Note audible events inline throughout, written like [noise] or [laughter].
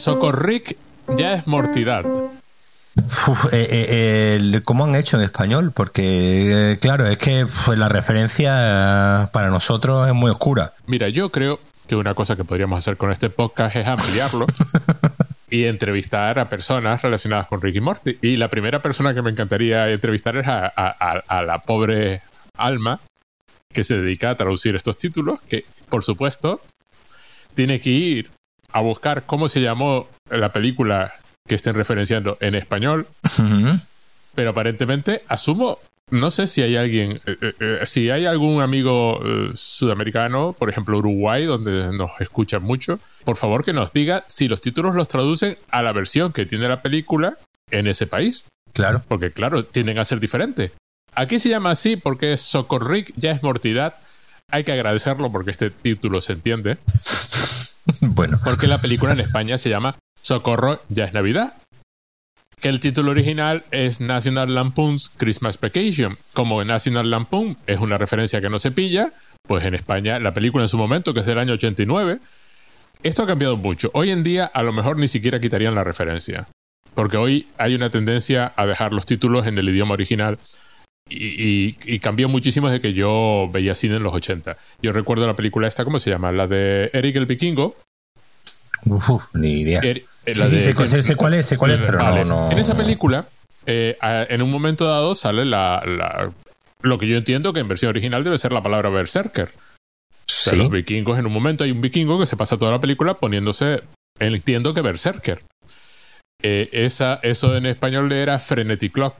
Socorric ya es mortidad. Uf, eh, eh, el- ¿Cómo han hecho en español? Porque, eh, claro, es que uf, la referencia eh, para nosotros es muy oscura. Mira, yo creo que una cosa que podríamos hacer con este podcast es ampliarlo [laughs] y entrevistar a personas relacionadas con Ricky Morty. Y la primera persona que me encantaría entrevistar es a, a- a- a la pobre Alma, que se dedica a traducir estos títulos, que, por supuesto, tiene que ir a buscar cómo se llamó la película que estén referenciando en español, pero aparentemente asumo, no sé si hay alguien, eh, eh, eh, si hay algún amigo eh, sudamericano, por ejemplo Uruguay, donde nos escuchan mucho, por favor que nos diga si los títulos los traducen a la versión que tiene la película en ese país, Claro. porque claro, tienden a ser diferentes. Aquí se llama así porque es Socorric, ya es mortidad. Hay que agradecerlo porque este título se entiende. [laughs] Bueno, Porque la película en España se llama Socorro, ya es Navidad. Que el título original es National Lampoon's Christmas Vacation. Como National Lampoon es una referencia que no se pilla, pues en España la película en su momento, que es del año 89, esto ha cambiado mucho. Hoy en día a lo mejor ni siquiera quitarían la referencia. Porque hoy hay una tendencia a dejar los títulos en el idioma original y, cambió muchísimo desde que yo veía cine en los 80. Yo recuerdo la película esta, ¿cómo se llama? La de Eric el Vikingo, uf, ni idea. Er- eh, Sí, la sí, de- sé, sé- sé cuál es, sé cuál es, pero Vale. no, no. En esa película, eh, en un momento dado sale la, la- lo que yo entiendo que en versión original debe ser la palabra berserker. O sea, Sí. los vikingos, en un momento hay un vikingo que se pasa toda la película poniéndose, entiendo que berserker. Eh, esa, eso en español era frenetic clock.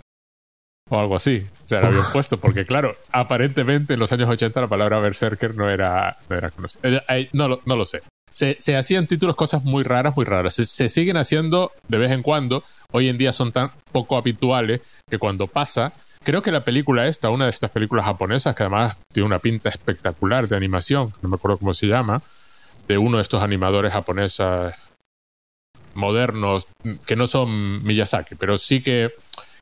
O algo así. O sea, lo habían puesto. Porque, claro, aparentemente en los años 80 la palabra berserker no era, no era conocida. No, lo, no lo sé. Se, se hacían títulos cosas muy raras, muy raras. Se, se siguen haciendo de vez en cuando. Hoy en día son tan poco habituales que cuando pasa. Creo que la película esta, una de estas películas japonesas, que además tiene una pinta espectacular de animación, no me acuerdo cómo se llama, de uno de estos animadores japoneses modernos, que no son Miyazaki, pero sí que,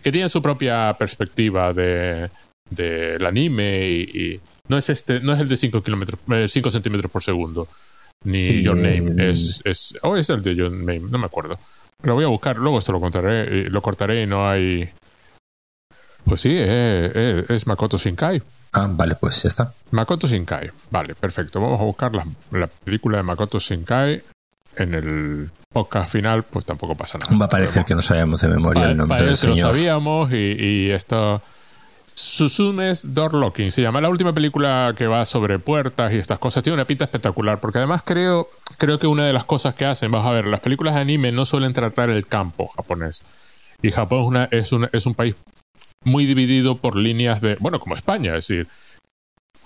que tienen su propia perspectiva de del anime y, y no es este no es el de 5 kilómetros 5 centímetros por segundo ni Your Name es es o es el de Your Name no me acuerdo lo voy a buscar luego esto lo contaré lo cortaré y no hay pues sí es, es, es Makoto Shinkai Ah, vale, pues ya está. Makoto Shinkai. Vale, perfecto. Vamos a buscar la, la película de Makoto Shinkai. En el podcast final, pues tampoco pasa nada. Va a parecer que no sabemos de memoria el nombre del que lo señor. sabíamos y, y esto... Susune's Door Locking se llama la última película que va sobre puertas y estas cosas. Tiene una pinta espectacular porque además creo, creo que una de las cosas que hacen, vamos a ver, las películas de anime no suelen tratar el campo japonés. Y Japón es, una, es, una- es un país muy dividido por líneas de, bueno, como España, es decir,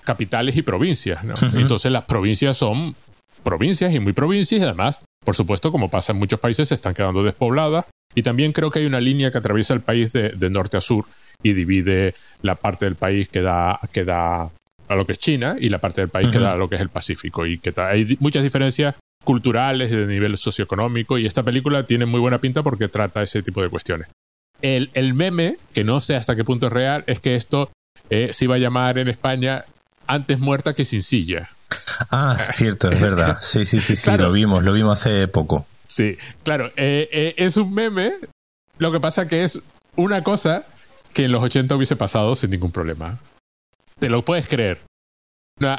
capitales y provincias. ¿no? Entonces las provincias son provincias y muy provincias y además, por supuesto, como pasa en muchos países, se están quedando despobladas. Y también creo que hay una línea que atraviesa el país de, de norte a sur y divide la parte del país que da, que da a lo que es China y la parte del país que da a lo que es el Pacífico. Y que hay muchas diferencias culturales y de nivel socioeconómico y esta película tiene muy buena pinta porque trata ese tipo de cuestiones. El, el meme, que no sé hasta qué punto es real, es que esto eh, se iba a llamar en España antes muerta que sin silla. Ah, es cierto, es verdad. [laughs] Sí, sí, sí, sí, Claro. lo vimos, lo vimos hace poco. Sí, claro, eh, eh, es un meme. Lo que pasa que es una cosa que en los 80 hubiese pasado sin ningún problema. Te lo puedes creer.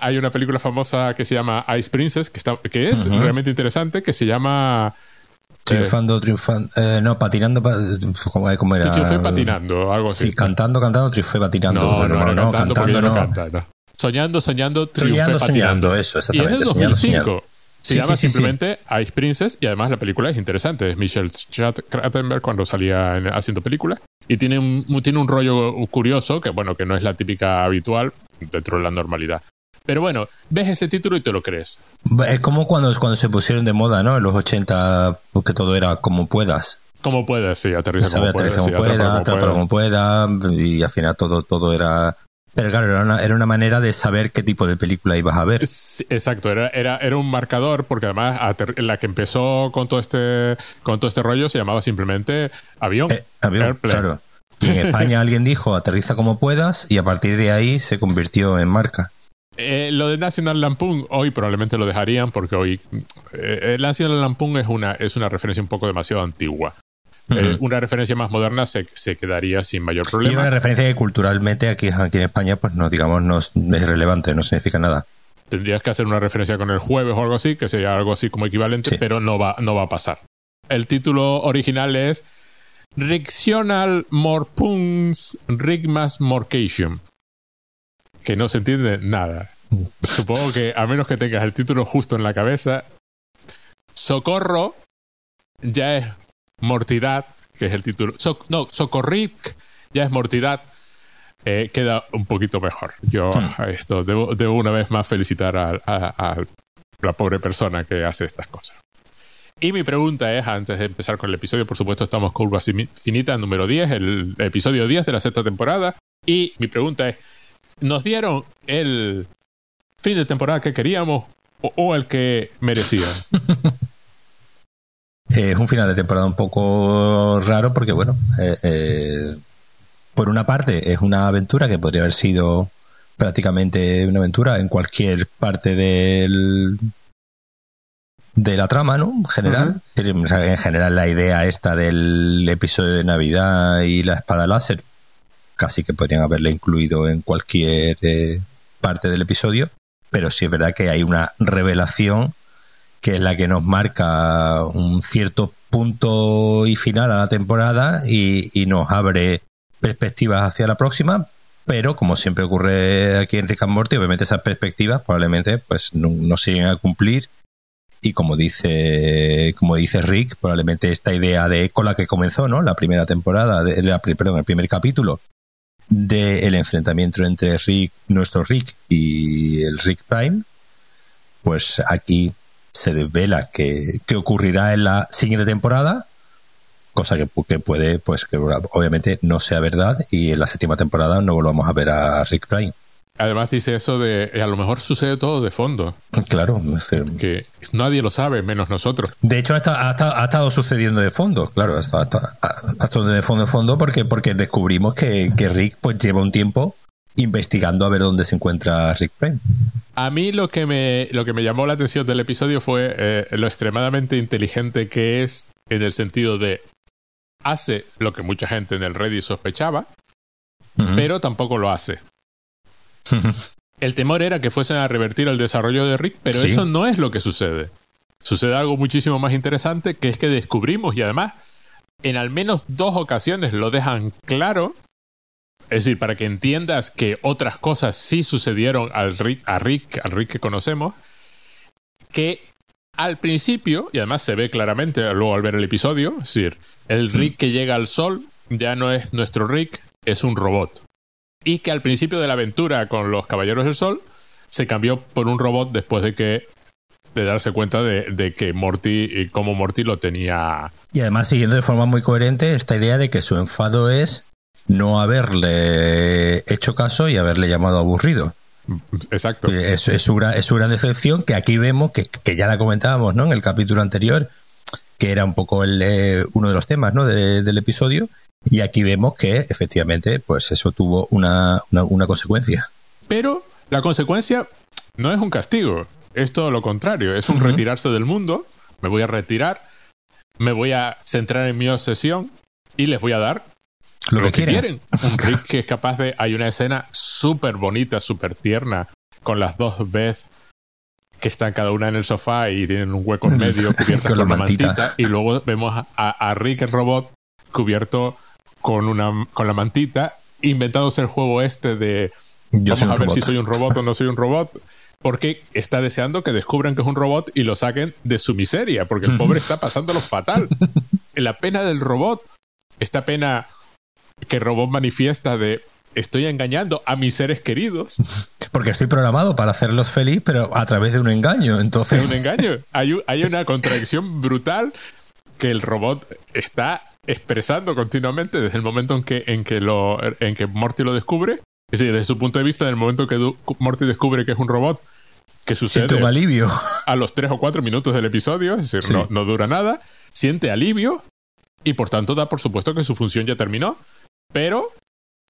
Hay una película famosa que se llama Ice Princess, que, está, que es realmente interesante, que se llama Triunfando, triunfando. eh, no, patinando. pa- ¿Cómo, cómo era? Yo fui patinando, algo así. Sí, cantando, cantando, triunfé patinando. no, pero no, no, cantando, no no. canta, no. Soñando, soñando, triunfé Soñando, patinando. soñando, eso, Y es soñando, 2005. soñando. Se Sí, llama sí, sí, sí. simplemente Ice Princess y además la película es interesante. Es Michelle Crattenberg cuando salía en- haciendo películas. Y tiene un, tiene un rollo curioso que, bueno, que no es la típica habitual dentro de la normalidad. Pero bueno, ves ese título y te lo crees. Es como cuando, cuando se pusieron de moda, ¿no? En los 80, porque todo era como puedas. Como puedes, sí, aterriza como puedes. aterriza como sí, atrapa pueda. como pueda, y al final todo, todo era... Pero claro, era una, era una manera de saber qué tipo de película ibas a ver. Sí, exacto, era, era, era un marcador porque además la que empezó con todo este con todo este rollo se llamaba simplemente avión. Eh, avión, claro. [laughs] Y en España alguien dijo aterriza como puedas y a partir de ahí se convirtió en marca. Eh, lo de National Lampoon hoy probablemente lo dejarían porque hoy eh, el National Lampoon es una, es una referencia un poco demasiado antigua. Eh, una referencia más moderna se, se, quedaría sin mayor problema. Y una referencia que culturalmente aquí, aquí en España, pues no, digamos, no es relevante, no significa nada. Tendrías que hacer una referencia con el jueves o algo así, que sería algo así como equivalente, pero no va, no va a pasar. El título original es Rictional Morpuns Rigmas Morcation. Que no se entiende nada. Supongo que a menos que tengas el título justo en la cabeza, Socorro ya es Mortidad, que es el título. no, Socorric ya es Mortidad. Eh, queda un poquito mejor. Yo hmm. esto debo, debo, una vez más felicitar a, a, la pobre persona que hace estas cosas. Y mi pregunta es, antes de empezar con el episodio, por supuesto estamos Curva Finita número 10, el episodio 10 de la sexta temporada. Y mi pregunta es, ¿nos dieron el fin de temporada que queríamos o, el que merecían? [laughs] es un final de temporada un poco raro porque, bueno, eh, eh, por una parte es una aventura que podría haber sido prácticamente una aventura en cualquier parte del de la trama, ¿no? En general. En general la idea esta del episodio de Navidad y la espada láser casi que podrían haberla incluido en cualquier eh, parte del episodio, pero sí es verdad que hay una revelación que es la que nos marca un cierto punto y final a la temporada y, nos abre perspectivas hacia la próxima, pero como siempre ocurre aquí en Rick and obviamente esas perspectivas probablemente pues no, no se a cumplir y como dice como dice Rick, probablemente esta idea de con la que comenzó, ¿no? La primera temporada, de, la, perdón, el primer capítulo del enfrentamiento entre Rick, nuestro Rick y el Rick Prime, pues aquí se desvela que, ocurrirá en la siguiente temporada, cosa que, puede, pues que obviamente no sea verdad y en la séptima temporada no volvamos a ver a Rick Prime. Además dice eso de a lo mejor sucede todo de fondo. Claro. Que nadie lo sabe, menos nosotros. De hecho, ha, ha, estado sucediendo de fondo, claro, ha estado, de fondo de fondo porque, porque descubrimos que, que Rick pues lleva un tiempo investigando a ver dónde se encuentra Rick Prime. A mí lo que me, lo que me llamó la atención del episodio fue eh, lo extremadamente inteligente que es en el sentido de hace lo que mucha gente en el Reddit sospechaba, pero tampoco lo hace. [laughs] el temor era que fuesen a revertir el desarrollo de Rick, pero eso no es lo que sucede. Sucede algo muchísimo más interesante, que es que descubrimos y además en al menos dos ocasiones lo dejan claro es decir, para que entiendas que otras cosas sí sucedieron al Rick, a Rick, al Rick que conocemos, que al principio, y además se ve claramente luego al ver el episodio, es decir, el Rick que llega al sol ya no es nuestro Rick, es un robot. Y que al principio de la aventura con los Caballeros del Sol se cambió por un robot después de que de darse cuenta de, de que Morty, como Morty lo tenía. Y además siguiendo de forma muy coherente esta idea de que su enfado es no haberle hecho caso y haberle llamado aburrido. Exacto. Es, es, su, es gran decepción que aquí vemos, que, ya la comentábamos ¿no? en el capítulo anterior, que era un poco el, eh, uno de los temas ¿no? del episodio, y aquí vemos que efectivamente pues eso tuvo una, una, consecuencia. Pero la consecuencia no es un castigo, es todo lo contrario, es un retirarse del mundo, me voy a retirar, me voy a centrar en mi obsesión y les voy a dar lo, que, quieren. Un Rick que es capaz de. Hay una escena súper bonita, súper tierna, con las dos veces que están cada una en el sofá y tienen un hueco en medio [laughs] cubiertas con, una mantita. Y luego vemos a, Rick el robot cubierto con, una, con la mantita, inventándose el juego este de. vamos a ver si soy un robot o no soy un robot. Porque está deseando que descubran que es un robot y lo saquen de su miseria, porque el pobre está pasándolo fatal. [laughs] La pena del robot, esta pena que Robot manifiesta de estoy engañando a mis seres queridos. [laughs] Porque estoy programado para hacerlos feliz, pero a través de un engaño. Entonces. un engaño. Hay, hay una contradicción brutal que el robot está expresando continuamente desde el momento en que, en que, lo, en que Morty lo descubre. Es decir, desde su punto de vista, en el momento que Morty descubre que es un robot, que sucede siente un alivio. a los tres o cuatro minutos del episodio, es decir, no, no dura nada, siente alivio y por tanto da por supuesto que su función ya terminó pero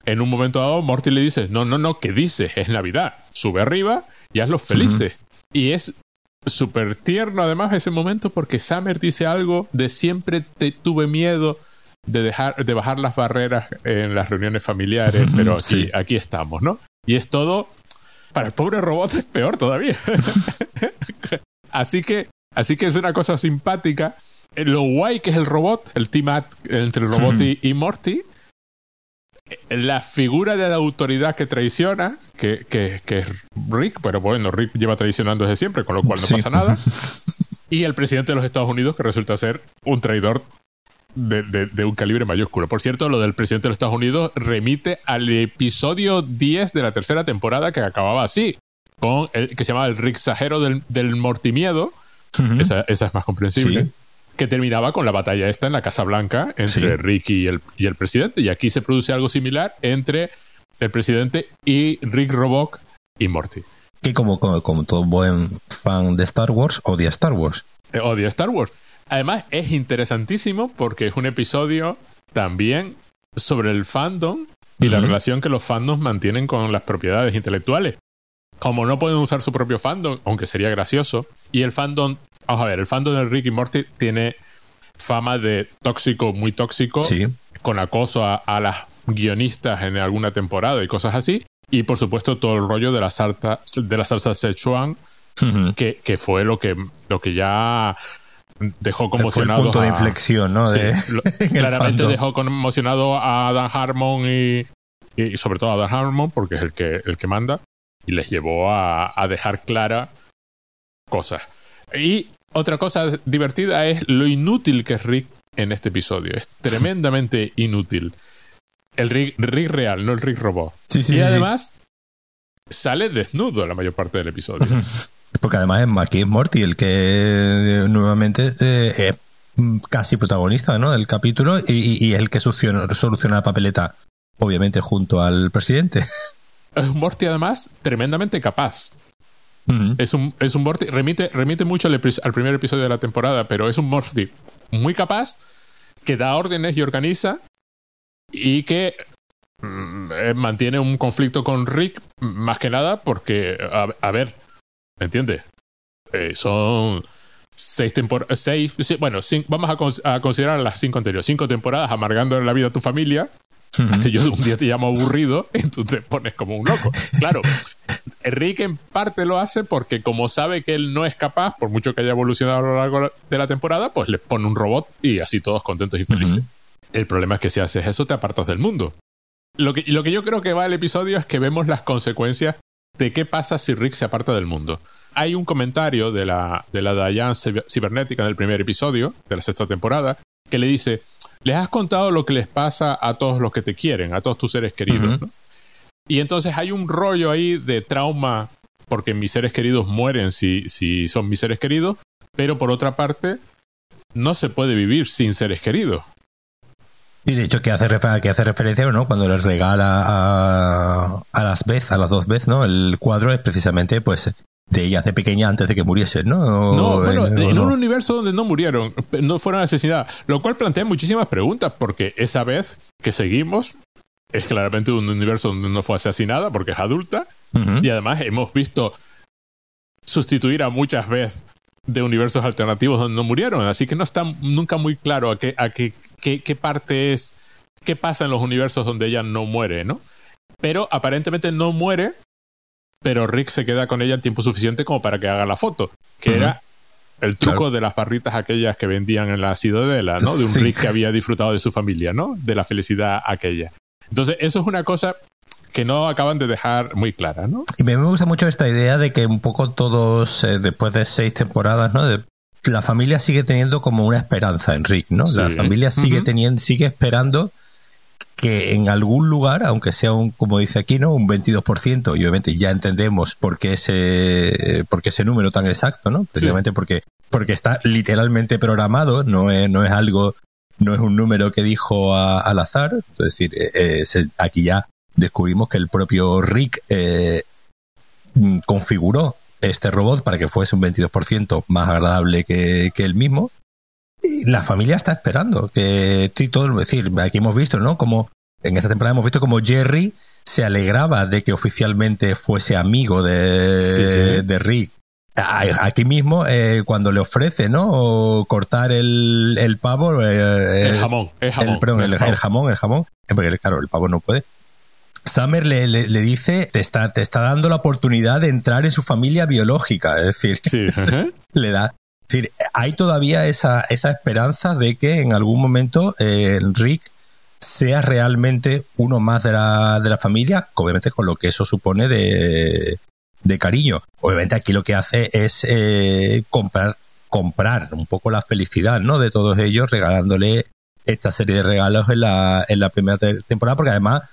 en un momento dado, Morty le dice: No, no, no, ¿qué dices? Es Navidad. Sube arriba y hazlos felices. Y es súper tierno además ese momento porque Summer dice algo de siempre te tuve miedo de dejar de bajar las barreras en las reuniones familiares, pero aquí, aquí estamos, ¿no? Y es todo para el pobre robot es peor todavía. [laughs] así que así que es una cosa simpática. Lo guay que es el robot, el team entre el robot y Morty, la figura de la autoridad que traiciona, que, que, es Rick, pero bueno, Rick lleva traicionando desde siempre, con lo cual no pasa nada. [laughs] Y el presidente de los Estados Unidos, que resulta ser un traidor de, de, un calibre mayúsculo. Por cierto, lo del presidente de los Estados Unidos remite al episodio 10 de la tercera temporada que acababa así, con el que se llamaba el Rick Sajero del, del Mortimiedo. esa, esa, es más comprensible que terminaba con la batalla esta en la Casa Blanca entre Rick y el, y el presidente. Y aquí se produce algo similar entre el presidente y Rick Robock y Morty. Que como, como, todo buen fan de Star Wars, odia Star Wars. Eh, odia Star Wars. Además, es interesantísimo porque es un episodio también sobre el fandom y la relación que los fandoms mantienen con las propiedades intelectuales. Como no pueden usar su propio fandom, aunque sería gracioso, y el fandom Vamos a ver, el fandom de Rick y Morty tiene fama de tóxico, muy tóxico, con acoso a, las guionistas en alguna temporada y cosas así. Y por supuesto todo el rollo de la salsa, de la salsa Szechuan, que, que, fue lo que, lo que ya dejó conmocionado. Fue el punto de inflexión, ¿no? [laughs] claramente dejó conmocionado a Dan Harmon y, y, sobre todo a Dan Harmon, porque es el que, el que manda, y les llevó a, a dejar clara cosas. Y otra cosa divertida es lo inútil que es Rick en este episodio. Es tremendamente inútil. El Rick, real, no el Rick robot. y además sale desnudo la mayor parte del episodio. Porque además es aquí es Morty el que eh, nuevamente eh, es casi protagonista ¿no? del capítulo y, y, es el que soluciona, soluciona la papeleta, obviamente junto al presidente. Es [laughs] Morty además tremendamente capaz es, un, es un Morty, remite, remite mucho al, primer episodio de la temporada, pero es un Morty muy capaz, que da órdenes y organiza, y que mm, eh, mantiene un conflicto con Rick, más que nada porque, a, ver, ¿me entiendes? Eh, son seis temporadas, seis, bueno, vamos a, a, considerar las cinco anteriores, cinco temporadas amargando la vida a tu familia, hasta yo un día te llamo aburrido y tú te pones como un loco. Claro, Enrique en parte lo hace porque como sabe que él no es capaz, por mucho que haya evolucionado a lo largo de la temporada, pues le pone un robot y así todos contentos y felices. El problema es que si haces eso te apartas del mundo. Lo que, lo que yo creo que va el episodio es que vemos las consecuencias de qué pasa si Rick se aparta del mundo. Hay un comentario de la, de la Diane cibernética del primer episodio, de la sexta temporada, que le dice, les has contado lo que les pasa a todos los que te quieren, a todos tus seres queridos. Y entonces hay un rollo ahí de trauma porque mis seres queridos mueren si, si son mis seres queridos, pero por otra parte, no se puede vivir sin seres queridos. Y de hecho que hace, que hace referencia, ¿no? Cuando les regala a, a las veces, a las dos veces, ¿no? El cuadro es precisamente, pues, de ella de pequeña antes de que muriesen, ¿no? no, bueno, en, un universo donde no murieron, no fueron asesinadas, lo cual plantea muchísimas preguntas, porque esa vez que seguimos es claramente un universo donde no fue asesinada porque es adulta, y además hemos visto sustituir a muchas veces de universos alternativos donde no murieron, así que no está nunca muy claro a qué, a qué, qué, qué parte es, qué pasa en los universos donde ella no muere, ¿no? Pero aparentemente no muere pero Rick se queda con ella el tiempo suficiente como para que haga la foto, que era el truco de las barritas aquellas que vendían en la ciudadela, ¿no? De un Rick que había disfrutado de su familia, ¿no? De la felicidad aquella. Entonces, eso es una cosa que no acaban de dejar muy clara, ¿no? Y me gusta mucho esta idea de que un poco todos, eh, después de seis temporadas, ¿no? la familia sigue teniendo como una esperanza en Rick, ¿no? La familia sigue teniendo, sigue esperando que en algún lugar, aunque sea un, como dice aquí, ¿no? Un 22%, y obviamente ya entendemos por qué ese, por qué ese número tan exacto, ¿no? Precisamente porque, porque está literalmente programado, no es, no es algo, no es un número que dijo al azar, es decir, eh, eh, aquí ya descubrimos que el propio Rick eh, configuró este robot para que fuese un 22% más agradable que, que él mismo la familia está esperando que todo, es decir, aquí hemos visto, ¿no? Como en esta temporada hemos visto como Jerry se alegraba de que oficialmente fuese amigo de, de Rick Aquí mismo, eh, cuando le ofrece, ¿no? cortar el, el pavo. Eh, el jamón, el jamón. El, perdón, el, jamón, el jamón. Porque, claro, el pavo no puede. Summer le, le, dice, te está, te está dando la oportunidad de entrar en su familia biológica. Es decir, [laughs] le da. Decir, hay todavía esa, esa esperanza de que en algún momento eh, Rick sea realmente uno más de la, de la familia, obviamente con lo que eso supone de, de cariño. Obviamente aquí lo que hace es eh, comprar, comprar un poco la felicidad ¿no? de todos ellos, regalándole esta serie de regalos en la, en la primera temporada, porque además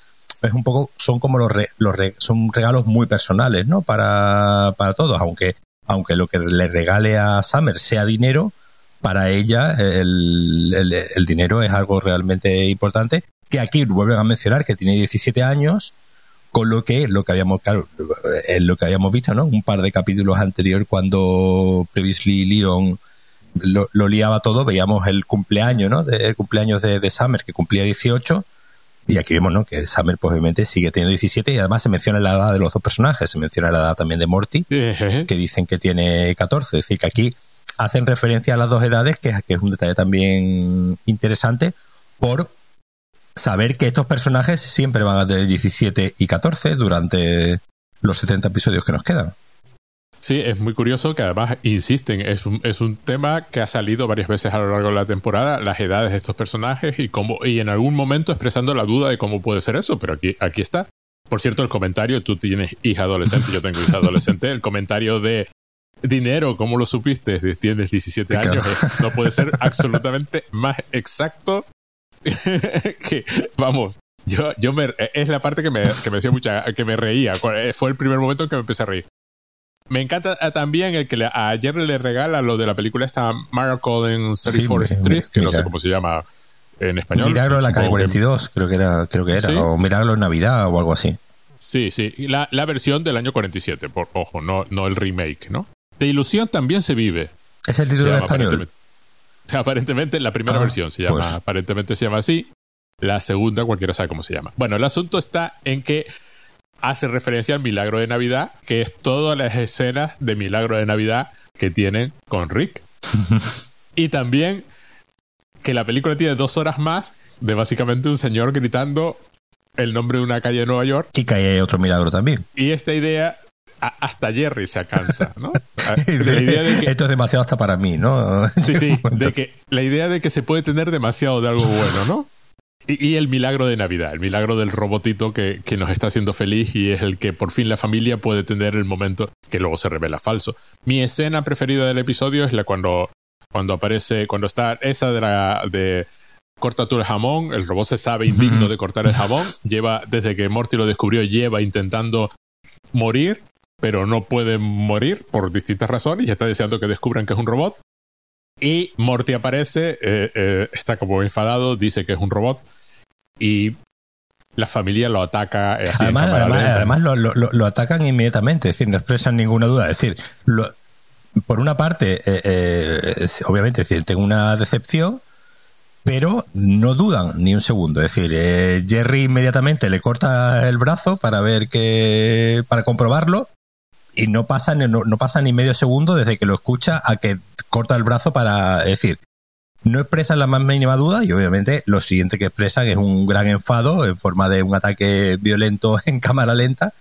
es un poco, son como los, los son regalos muy personales, ¿no? Para, para todos, aunque, aunque lo que le regale a Summer sea dinero, para ella el, dinero es algo realmente importante, que aquí vuelven a mencionar que tiene 17 años, con lo que lo que habíamos claro, lo que habíamos visto, ¿no? Un par de capítulos anteriores cuando Previously Leon lo, liaba todo, veíamos el cumpleaños, ¿no? De, el cumpleaños de, de Summer, que cumplía 18, y aquí vemos, ¿no? Que Summer, pues, obviamente, sigue teniendo 17 y además se menciona la edad de los dos personajes. Se menciona la edad también de Morty, que dicen que tiene 14. Es decir, que aquí hacen referencia a las dos edades, que, que es un detalle también interesante, por saber que estos personajes siempre van a tener 17 y 14 durante los 70 episodios que nos quedan. Sí, es muy curioso que además insisten, es un, es un tema que ha salido varias veces a lo largo de la temporada, las edades de estos personajes y cómo, y en algún momento expresando la duda de cómo puede ser eso, pero aquí, aquí está. Por cierto, el comentario, tú tienes hija adolescente, yo tengo hija adolescente, el comentario de dinero, ¿cómo lo supiste? Tienes 17 años, no puede ser absolutamente más exacto [laughs] que, vamos, yo, yo me, es la parte que me, que me hacía mucha, que me reía, fue el primer momento en que me empecé a reír. Me encanta eh, también el que le, a Jerry le regala lo de la película esta Miracle en 34 Street, que no sé cómo se llama en español. Milagro en la calle 42, creo que era, creo que era, o Milagro en Navidad o algo así. Sí, sí, la, la versión del año 47, por ojo, no, no el remake, ¿no? De ilusión también se vive. Es el título de español. [laughs] Aparentemente, la primera ah, versión se llama, pues. aparentemente se llama así. La segunda, cualquiera sabe cómo se llama. Bueno, el asunto está en que hace referencia al milagro de Navidad, que es todas las escenas de milagro de Navidad que tienen con Rick. [laughs] y también que la película tiene dos horas más de básicamente un señor gritando el nombre de una calle de Nueva York. Y que hay otro milagro también. Y esta idea, hasta Jerry se cansa, ¿no? [laughs] Esto es demasiado hasta para mí, ¿no? sí, sí, [laughs] de que la idea de que se puede tener demasiado de algo bueno, ¿no? Y, el milagro de Navidad, el milagro del robotito que, que, nos está haciendo feliz y es el que por fin la familia puede tener el momento que luego se revela falso. Mi escena preferida del episodio es la cuando, cuando aparece, cuando está esa de la de corta tú el jamón, el robot se sabe indigno de cortar el jamón, lleva, desde que Morty lo descubrió, lleva intentando morir, pero no puede morir por distintas razones y está deseando que descubran que es un robot. Y Morty aparece, eh, eh, está como enfadado, dice que es un robot y la familia lo ataca. además, lo, atacan inmediatamente, es decir, no expresan ninguna duda. Es decir, por una parte, eh, obviamente, es decir, tengo una decepción, pero no dudan ni un segundo. Es decir, Jerry inmediatamente le corta el brazo para ver que. para comprobarlo. Y no pasa, no, no pasa ni medio segundo desde que lo escucha a que corta el brazo para decir, no expresan la más mínima duda y obviamente lo siguiente que expresan es un gran enfado en forma de un ataque violento [laughs] en cámara lenta.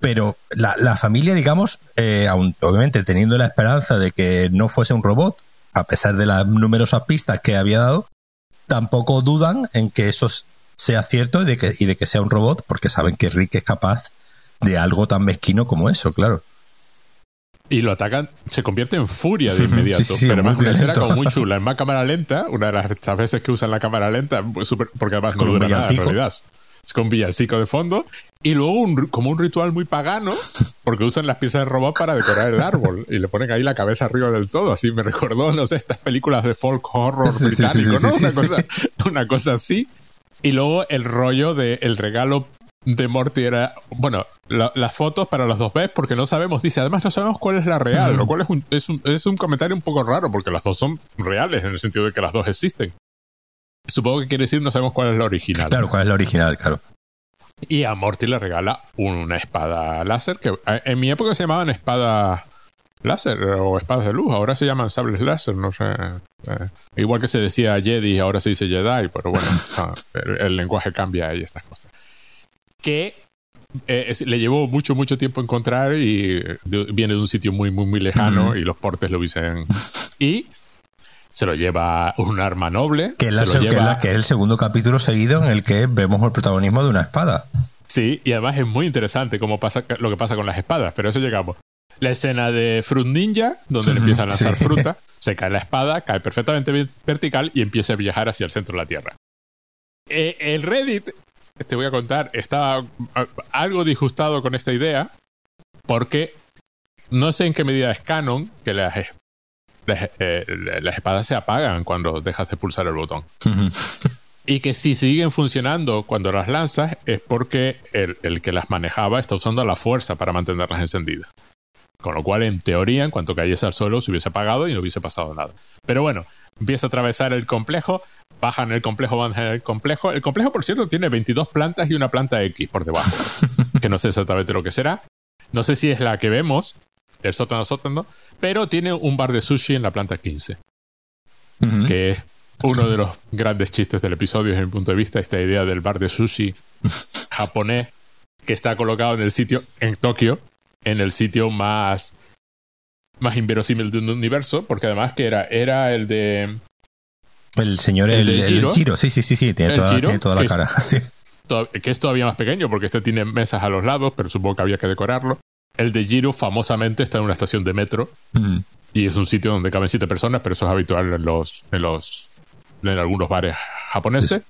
Pero la, familia, digamos, eh, obviamente teniendo la esperanza de que no fuese un robot, a pesar de las numerosas pistas que había dado, tampoco dudan en que eso sea cierto y de que, y de que sea un robot, porque saben que Rick es capaz de algo tan mezquino como eso, claro. Y lo atacan, se convierte en furia de inmediato. pero además una escena como muy chula. En más cámara lenta, una de las veces que usan la cámara lenta, pues porque además no dura nada en realidad. Es con villancico de fondo. Y luego un, como un ritual muy pagano, porque usan las piezas de robot para decorar el árbol. Y le ponen ahí la cabeza arriba del todo. Así me recordó, no sé, estas películas de folk horror británico, ¿no? Una cosa, una cosa así. Y luego el rollo del el regalo de Morty era, bueno, las fotos para los dos B, porque no sabemos, dice, además no sabemos cuál es la real, lo cual es un, es, un, es un comentario un poco raro, porque las dos son reales, en el sentido de que las dos existen. Supongo que quiere decir no sabemos cuál es la original. Claro, cuál es la original, claro. Y a Morty le regala una espada láser, que en mi época se llamaban espadas láser o espadas de luz. Ahora se llaman sables láser, no sé. Eh, igual que se decía Jedi, ahora se dice Jedi, pero bueno, [laughs] el, lenguaje cambia y estas cosas. Que eh, le llevó mucho, mucho tiempo encontrar y viene de un sitio muy, muy, muy lejano y los portes lo dicen. Y se lo lleva un arma noble. Que, es el segundo capítulo seguido en el que vemos el protagonismo de una espada. Sí, y además es muy interesante cómo pasa lo que pasa con las espadas, pero eso llegamos. La escena de Fruit Ninja, donde le empiezan a lanzar fruta, [laughs] se cae la espada, cae perfectamente vertical y empieza a viajar hacia el centro de la Tierra. Eh, el Reddit, te voy a contar, estaba algo disgustado con esta idea, porque no sé en qué medida es canon que las eh, las, espadas se apagan cuando dejas de pulsar el botón. y que si siguen funcionando cuando las lanzas es porque el, que las manejaba está usando la fuerza para mantenerlas encendidas. Con lo cual, en teoría, en cuanto cayese al suelo, se hubiese apagado y no hubiese pasado nada. Pero bueno, empieza a atravesar el complejo, bajan el complejo, van en el complejo. El complejo, por cierto, tiene 22 plantas y una planta X por debajo, [laughs] que no sé exactamente lo que será. No sé si es la que vemos, el sótano sótano, pero tiene un bar de sushi en la planta 15. Que es uno de los grandes chistes del episodio desde mi punto de vista, esta idea del bar de sushi [laughs] japonés que está colocado en el sitio, en Tokio, en el sitio más, más inverosímil de un universo, porque además que era, era el de... El señor, el, el, Giro. sí, sí, sí, sí, tiene, toda, la cara. [laughs] Que es todavía más pequeño, porque este tiene mesas a los lados, pero supongo que había que decorarlo. El de Giro famosamente está en una estación de metro y es un sitio donde caben siete personas, pero eso es habitual en los en los en algunos bares japoneses.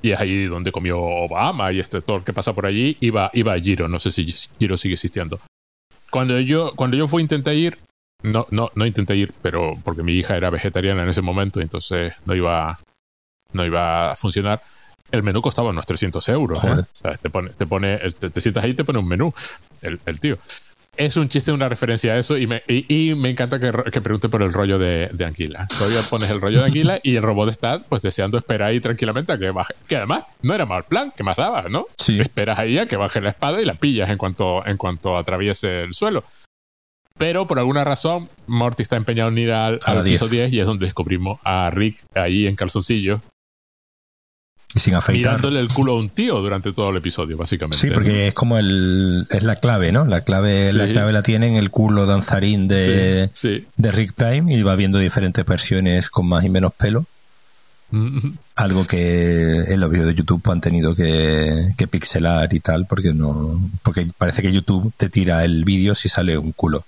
Y es ahí donde comió Obama y este todo el que pasa por allí iba iba a Giro, no sé si Giro sigue existiendo. Cuando yo cuando yo fui intenté ir no no no intenté ir, pero porque mi hija era vegetariana en ese momento, entonces no iba no iba a funcionar el menú costaba unos 300 euros. ¿eh? te pone, te, pone te, sientas ahí y te pone un menú, el, el tío es un chiste, una referencia a eso y me, y, me encanta que, que, pregunte por el rollo de, de, Anquila. Todavía pones el rollo de Anquila y el robot está pues deseando esperar ahí tranquilamente a que baje. Que además no era mal plan, que más daba, ¿no? Esperas ahí a que baje la espada y la pillas en cuanto, en cuanto atraviese el suelo. Pero por alguna razón, Morty está empeñado en ir al, al piso 10 y es donde descubrimos a Rick ahí en calzoncillo sin afeitar. Mirándole el culo a un tío durante todo el episodio, básicamente. Sí, porque es como el. Es la clave, ¿no? La clave, la clave la tiene en el culo danzarín de, de Rick Prime y va viendo diferentes versiones con más y menos pelo. Mm-hmm. Algo que en los vídeos de YouTube han tenido que, que, pixelar y tal, porque no. Porque parece que YouTube te tira el vídeo si sale un culo.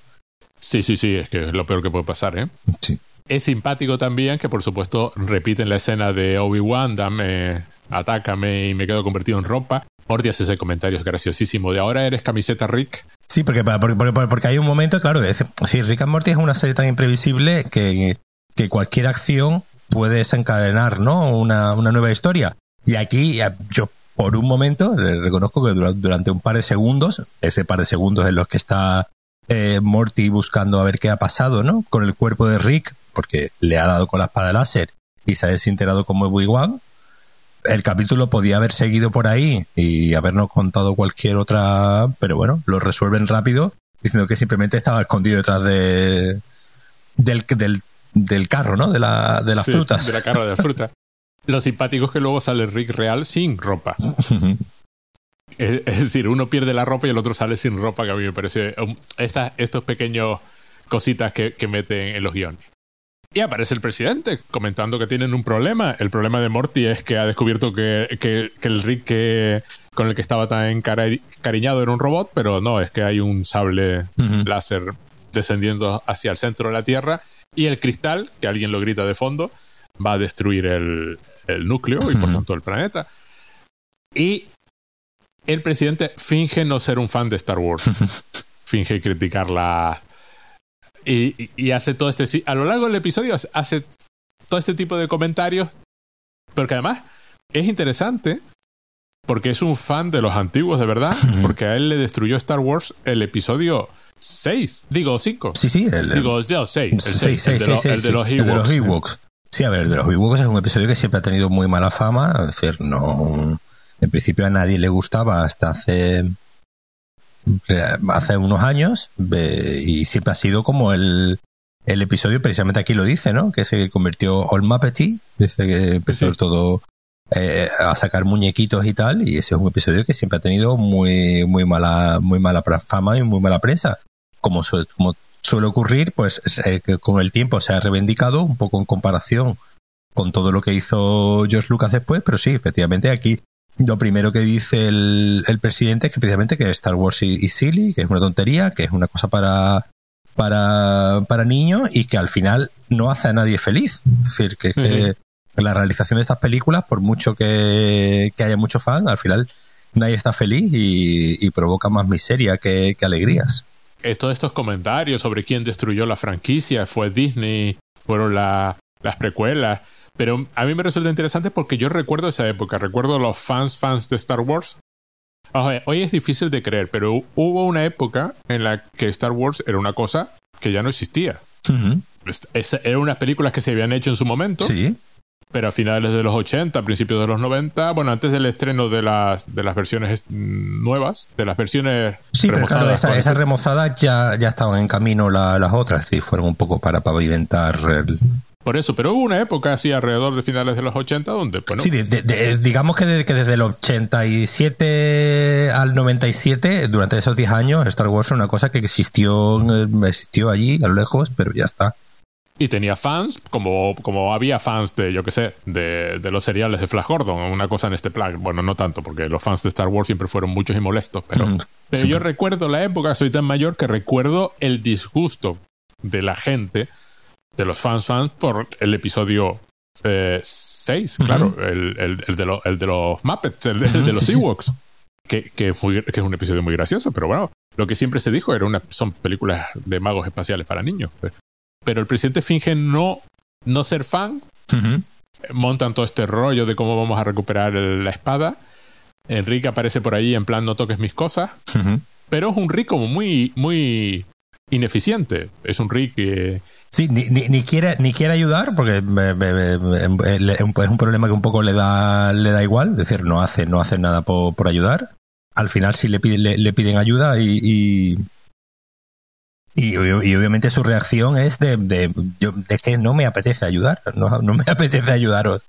Sí, sí, sí, es que es lo peor que puede pasar, ¿eh? Sí. Es simpático también que, por supuesto, repiten la escena de Obi-Wan, dame, atácame y me quedo convertido en ropa. Morty hace ese comentario graciosísimo de ahora eres camiseta Rick. Sí, porque, porque, hay un momento, claro, es decir, Rick and Morty es una serie tan imprevisible que, que cualquier acción puede desencadenar ¿no? una, una nueva historia. Y aquí yo por un momento reconozco que durante un par de segundos, ese par de segundos en los que está eh, Morty buscando a ver qué ha pasado, ¿no? Con el cuerpo de Rick, porque le ha dado con la espada láser y se ha desintegrado como Obi-Wan, el capítulo podía haber seguido por ahí y habernos contado cualquier otra, pero bueno, lo resuelven rápido diciendo que simplemente estaba escondido detrás de del, del, carro, ¿no? De la, de las frutas. De la carro de la fruta. [laughs] Lo simpático es que luego sale Rick real sin ropa. [laughs] es, decir, uno pierde la ropa y el otro sale sin ropa, que a mí me parece um, estas, estos pequeños cositas que, que meten en los guiones. Y aparece el presidente comentando que tienen un problema. El problema de Morty es que ha descubierto que, el Rick que, con el que estaba tan encariñado era un robot, pero no, es que hay un sable láser descendiendo hacia el centro de la Tierra y el cristal, que alguien lo grita de fondo, va a destruir el, núcleo y por tanto el planeta. Y el presidente finge no ser un fan de Star Wars. [laughs] finge criticar la, y, hace todo este. A lo largo del episodio hace todo este tipo de comentarios. Pero que además es interesante porque es un fan de los antiguos de verdad. [laughs] Porque a él le destruyó Star Wars el episodio 6. Digo, 5. Sí, sí. El, Digo, 6. El 6, el, de, los Ewoks. Sí, a ver, el de los Ewoks es un episodio que siempre ha tenido muy mala fama. Es decir, no. En principio a nadie le gustaba hasta hace hace unos años y siempre ha sido como el, el episodio, precisamente aquí lo dice, ¿no? Que se convirtió All Muppety, dice que empezó todo eh, a sacar muñequitos y tal, y ese es un episodio que siempre ha tenido muy, muy mala, muy mala fama y muy mala prensa. Como, como suele ocurrir, pues eh, que con el tiempo se ha reivindicado un poco en comparación con todo lo que hizo George Lucas después, pero sí, efectivamente aquí lo primero que dice el, presidente es que precisamente que Star Wars y, silly, que es una tontería, que es una cosa para, para, para niños y que al final no hace a nadie feliz. Es decir, que, la realización de estas películas, por mucho que, haya mucho fan, al final nadie está feliz y, provoca más miseria que, alegrías. Todos estos comentarios sobre quién destruyó la franquicia, fue Disney, fueron las precuelas pero a mí me resulta interesante porque yo recuerdo esa época, recuerdo los fans, fans de Star Wars. hoy es difícil de creer, pero hubo una época en la que Star Wars era una cosa que ya no existía. Eran unas películas que se habían hecho en su momento. Sí. Pero a finales de los 80, principios de los 90, bueno, antes del estreno de las, de las versiones nuevas, de las versiones Sí, pero claro, esas remozadas ya, ya estaban en camino las otras, y fueron un poco para pavimentar el, por eso, pero hubo una época así alrededor de finales de los 80 donde, bueno. Sí, digamos que desde, que desde el 87 al 97, durante esos 10 años, Star Wars era una cosa que existió, existió allí, a lo lejos, pero ya está. Y tenía fans, como, como había fans de, yo qué sé, de, de, los seriales de Flash Gordon, una cosa en este plan. Bueno, no tanto, porque los fans de Star Wars siempre fueron muchos y molestos, pero, mm, pero yo recuerdo la época, soy tan mayor que recuerdo el disgusto de la gente de los fans fans por el episodio 6, eh, claro, el, el, de el, de los Muppets, el de, los Ewoks, que, que, que, es un episodio muy gracioso, pero bueno, lo que siempre se dijo era una, son películas de magos espaciales para niños. Pues. Pero el presidente finge no, no ser fan, montan todo este rollo de cómo vamos a recuperar la espada. Enrique aparece por ahí en plan no toques mis cosas, pero es un Rick como muy, muy ineficiente. Es un Rick que Sí, ni, ni, quiere, ni quiere ayudar porque es un problema que un poco le da, le da igual, es decir, no hace, no hace nada por, por ayudar. Al final sí le, piden, le, piden ayuda y, y, obviamente su reacción es de, de, que no me apetece ayudar, no, no, me [laughs] apetece ayudaros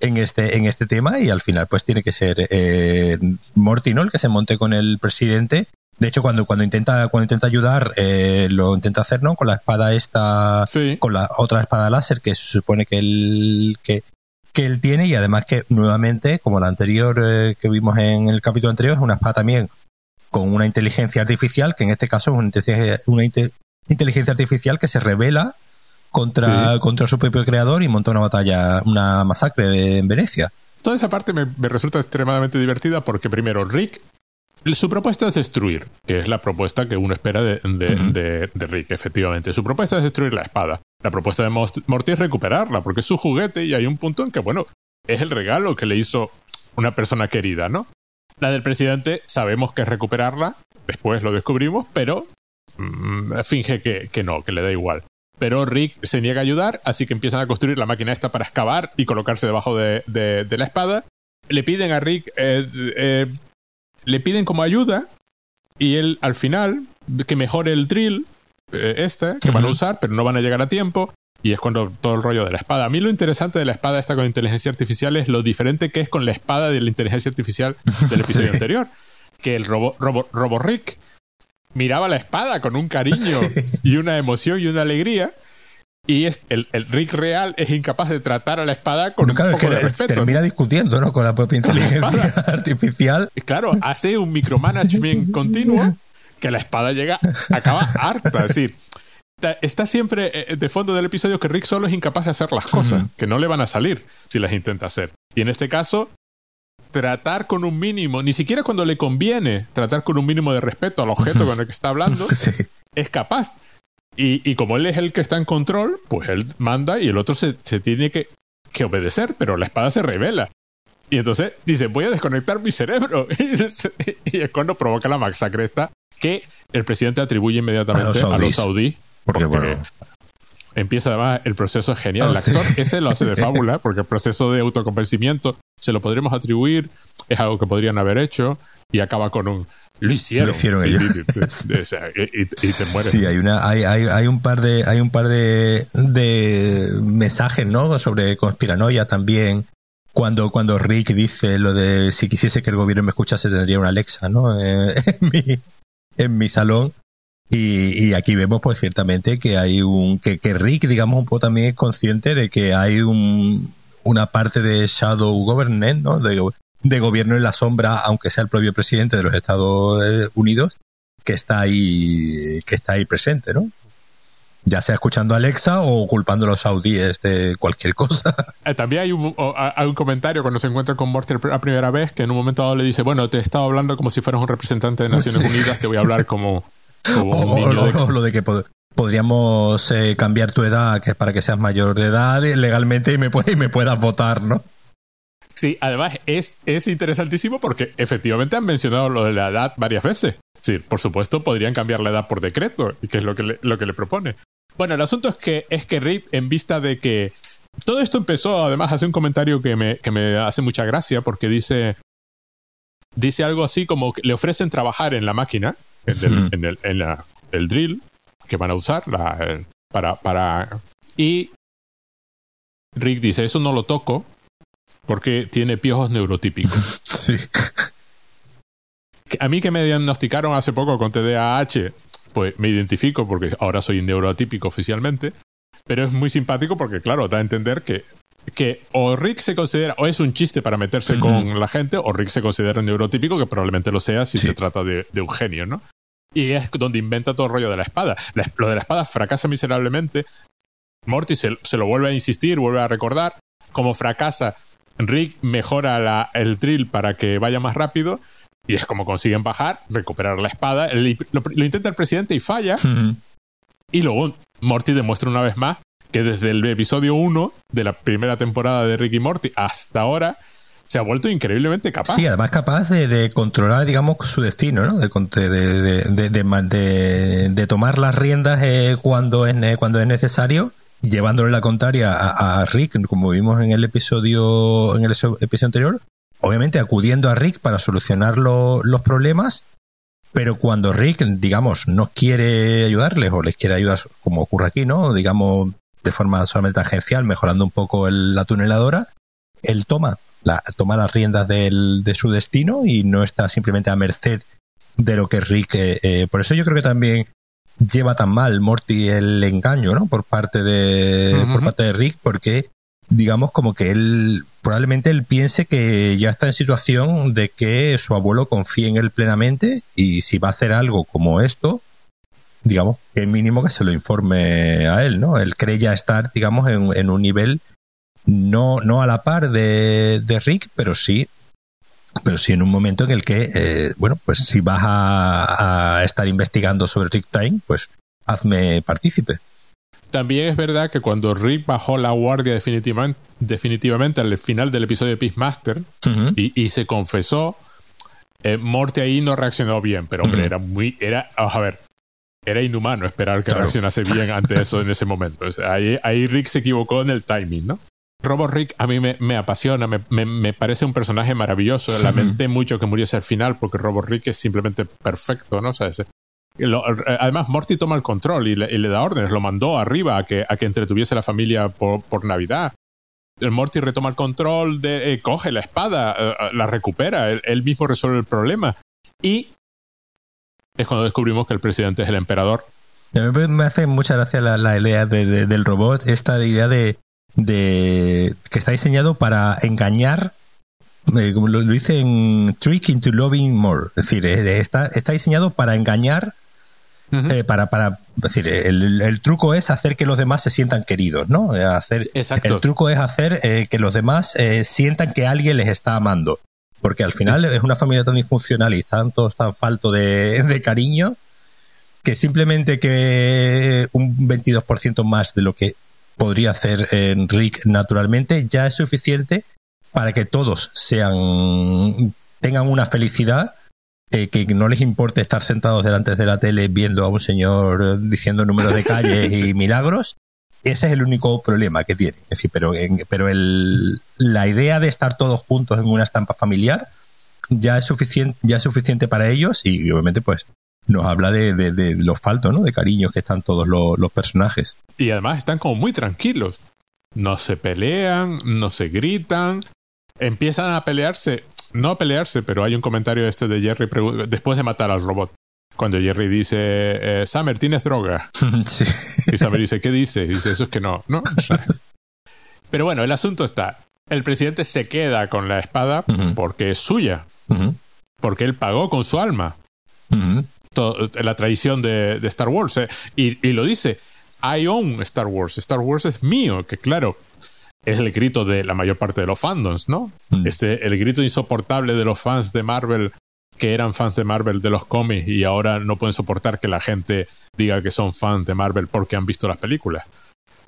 en este, en este tema y al final pues tiene que ser eh, El que se monte con el presidente de hecho, cuando, cuando intenta, cuando intenta ayudar, eh, lo intenta hacer, ¿no? Con la espada esta, con la otra espada láser que se supone que él, que, que él tiene y además que nuevamente, como la anterior eh, que vimos en el capítulo anterior, es una espada también con una inteligencia artificial, que en este caso es una inteligencia, una inteligencia artificial que se revela contra, contra su propio creador y monta una batalla, una masacre en Venecia. Toda esa parte me, me resulta extremadamente divertida porque primero Rick su propuesta es destruir, que es la propuesta que uno espera de, de, Rick, efectivamente. Su propuesta es destruir la espada. La propuesta de Morty es recuperarla, porque es su juguete y hay un punto en que, bueno, es el regalo que le hizo una persona querida, ¿no? La del presidente sabemos que es recuperarla, después lo descubrimos, pero mm, finge que, que, no, que le da igual. Pero Rick se niega a ayudar, así que empiezan a construir la máquina esta para excavar y colocarse debajo de, la espada. Le piden a Rick eh, eh, le piden como ayuda y él al final que mejore el drill eh, este que van a usar, pero no van a llegar a tiempo. Y es cuando todo el rollo de la espada. A mí lo interesante de la espada esta con inteligencia artificial es lo diferente que es con la espada de la inteligencia artificial [laughs] del episodio anterior. Que el robo, robo, Rick miraba la espada con un cariño [laughs] y una emoción y una alegría. Y es, el, Rick real es incapaz de tratar a la espada con un poco de respeto. Termina discutiendo, ¿no? Con la propia [laughs] inteligencia artificial. Claro, hace un micromanagement [laughs] continuo que la espada llega, acaba harta. Es decir, está siempre eh, de fondo del episodio que Rick solo es incapaz de hacer las cosas, que no le van a salir si las intenta hacer. Y en este caso, tratar con un mínimo, ni siquiera cuando le conviene, tratar con un mínimo de respeto al objeto con el que está hablando, [laughs] es capaz. Y, como él es el que está en control, pues él manda y el otro se, tiene que, que, obedecer, pero la espada se revela. Y entonces dice, voy a desconectar mi cerebro. [laughs] y es cuando provoca la masacre esta que el presidente atribuye inmediatamente a los saudíes. porque, bueno, empieza además el proceso genial. el ah, actor ese lo hace de [laughs] fábula, porque el proceso de autoconvencimiento se lo podremos atribuir es algo que podrían haber hecho y acaba con un lo hicieron, Lo hicieron ellos. [laughs] Y, y- y- y- te mueres. Sí, hay una, hay, hay, hay un par de, hay un par de, de mensajes, ¿no? Sobre conspiranoia también. Cuando, cuando Rick dice lo de si quisiese que el gobierno me escuchase tendría una Alexa, ¿no? Eh, [laughs] en mi, en mi salón. Y, y aquí vemos, pues, ciertamente que hay un, que, que Rick, digamos, un poco también es consciente de que hay un, una parte de shadow government, ¿no? De, de gobierno en la sombra, aunque sea el propio presidente de los Estados Unidos, que está ahí, que está ahí presente, ¿no? Ya sea escuchando a Alexa o culpando a los saudíes de cualquier cosa. [laughs] Eh, También hay un, hay un comentario cuando se encuentra con Morty la primera vez que en un momento dado le dice, bueno, te he estado hablando como si fueras un representante de Naciones Sí. Unidas, te voy a hablar como, como O, un o niño lo, de- o lo de que pod- podríamos eh, cambiar tu edad, que es para que seas mayor de edad legalmente y me, y me puedas votar, ¿no? Sí, además es, es interesantísimo porque efectivamente han mencionado lo de la edad varias veces. Sí, por supuesto podrían cambiar la edad por decreto, que es lo que le, lo que le propone. Bueno, el asunto es que, es que Reed, en vista de que todo esto empezó, además hace un comentario que me, que me hace mucha gracia porque dice, dice algo así como que le ofrecen trabajar en la máquina, en el, en el, en la- el drill que van a usar la- para, para... Y Rick dice, eso no lo toco porque tiene piojos neurotípicos. [laughs] Sí. A mí que me diagnosticaron hace poco con TDAH, pues me identifico porque ahora soy neurotípico oficialmente, pero es muy simpático porque, claro, da a entender que, que o Rick se considera, o es un chiste para meterse con la gente, o Rick se considera neurotípico, que probablemente lo sea si Sí. se trata de, de un genio, ¿no? Y es donde inventa todo el rollo de la espada. La- lo de la espada fracasa miserablemente. Morty se, se lo vuelve a insistir, vuelve a recordar. Como fracasa, Rick mejora la- el drill para que vaya más rápido. Y es como consiguen bajar, recuperar la espada. El- lo, lo intenta el presidente y falla. Y luego Morty demuestra una vez más que desde el episodio 1 de la primera temporada de Rick y Morty hasta ahora se ha vuelto increíblemente capaz. Sí, además capaz de, de controlar, digamos, su destino, ¿no? De, de, de, de- de ma- de- de tomar las riendas eh, cuando, es, cuando es necesario, llevándole la contraria a, Rick, como vimos en el episodio, en el episodio anterior. Obviamente acudiendo a Rick para solucionar lo- los problemas, pero cuando Rick, digamos, no quiere ayudarles o les quiere ayudar, como ocurre aquí, ¿no? Digamos, de forma solamente tangencial, mejorando un poco la tuneladora, él toma la, toma las riendas de su destino y no está simplemente a merced de lo que Rick. eh, eh, por eso yo creo que también lleva tan mal Morty el engaño, ¿no? Por parte de, por parte de Rick, porque digamos como que él probablemente él piense que ya está en situación de que su abuelo confíe en él plenamente y si va a hacer algo como esto, digamos, que mínimo que se lo informe a él, ¿no? Él cree ya estar, digamos, en, en un nivel no, no a la par de, de Rick, pero sí, pero sí en un momento en el que, eh, bueno, pues si vas a, a estar investigando sobre Rick Time, pues hazme partícipe. También es verdad que cuando Rick bajó la guardia definitivamente, definitivamente al final del episodio de Peacemaster y, y se confesó, eh, Morty ahí no reaccionó bien, pero hombre, era muy, era, vamos a ver, era inhumano esperar que Claro. reaccionase bien ante eso en ese momento. O sea, ahí, ahí Rick se equivocó en el timing, ¿no? Robo Rick a mí me, me apasiona, me, me- me parece un personaje maravilloso. Lamenté mucho que muriese al final porque Robo Rick es simplemente perfecto, ¿no? O sea, ese- lo- además, Morty toma el control y le, y le da órdenes, lo mandó arriba a que, a que entretuviese la familia por, por Navidad. El Morty retoma el control, de, eh, coge la espada, eh, la recupera, él, él mismo resuelve el problema. Y es cuando descubrimos que el presidente es el emperador. Me hace mucha gracia la, la idea de- de- del robot, esta idea de, de que está diseñado para engañar, eh, como lo, lo dice en Trick into Loving More. Es decir, eh, está, está diseñado para engañar, eh, para, para, es decir, el, el truco es hacer que los demás se sientan queridos, ¿no? Hacer, Exacto. el truco es hacer eh, que los demás sientan que alguien les está amando. Porque al final es una familia tan disfuncional y están todos tan falto de, de cariño que simplemente que un 22% más de lo que podría hacer eh, Rick naturalmente ya es suficiente para que todos sean tengan una felicidad eh, que no les importe estar sentados delante de la tele viendo a un señor diciendo números de calle [laughs] y milagros ese es el único problema que tiene. Es decir, pero, en- pero el, la idea de estar todos juntos en una estampa familiar ya es suficiente, ya es suficiente para ellos y obviamente pues nos habla de, de, los faltos, ¿no? De cariños que están todos los, los, personajes. Y además están como muy tranquilos. No se pelean, no se gritan. Empiezan a pelearse, no a pelearse, pero hay un comentario este de Jerry después de matar al robot. Cuando Jerry dice, eh, Summer, ¿tienes droga? [laughs] sí. Y Summer dice, ¿qué dice? Y dice, eso es que no, ¿no? [laughs] pero bueno, el asunto está. El presidente se queda con la espada porque es suya. Porque él pagó con su alma la tradición de, Star Wars. Eh. Y, lo dice, I own Star Wars, Star Wars es mío, que claro, es el grito de la mayor parte de los fandoms, ¿no? Mm. Este, el grito insoportable de los fans de Marvel, que eran fans de Marvel de los cómics y ahora no pueden soportar que la gente diga que son fans de Marvel porque han visto las películas.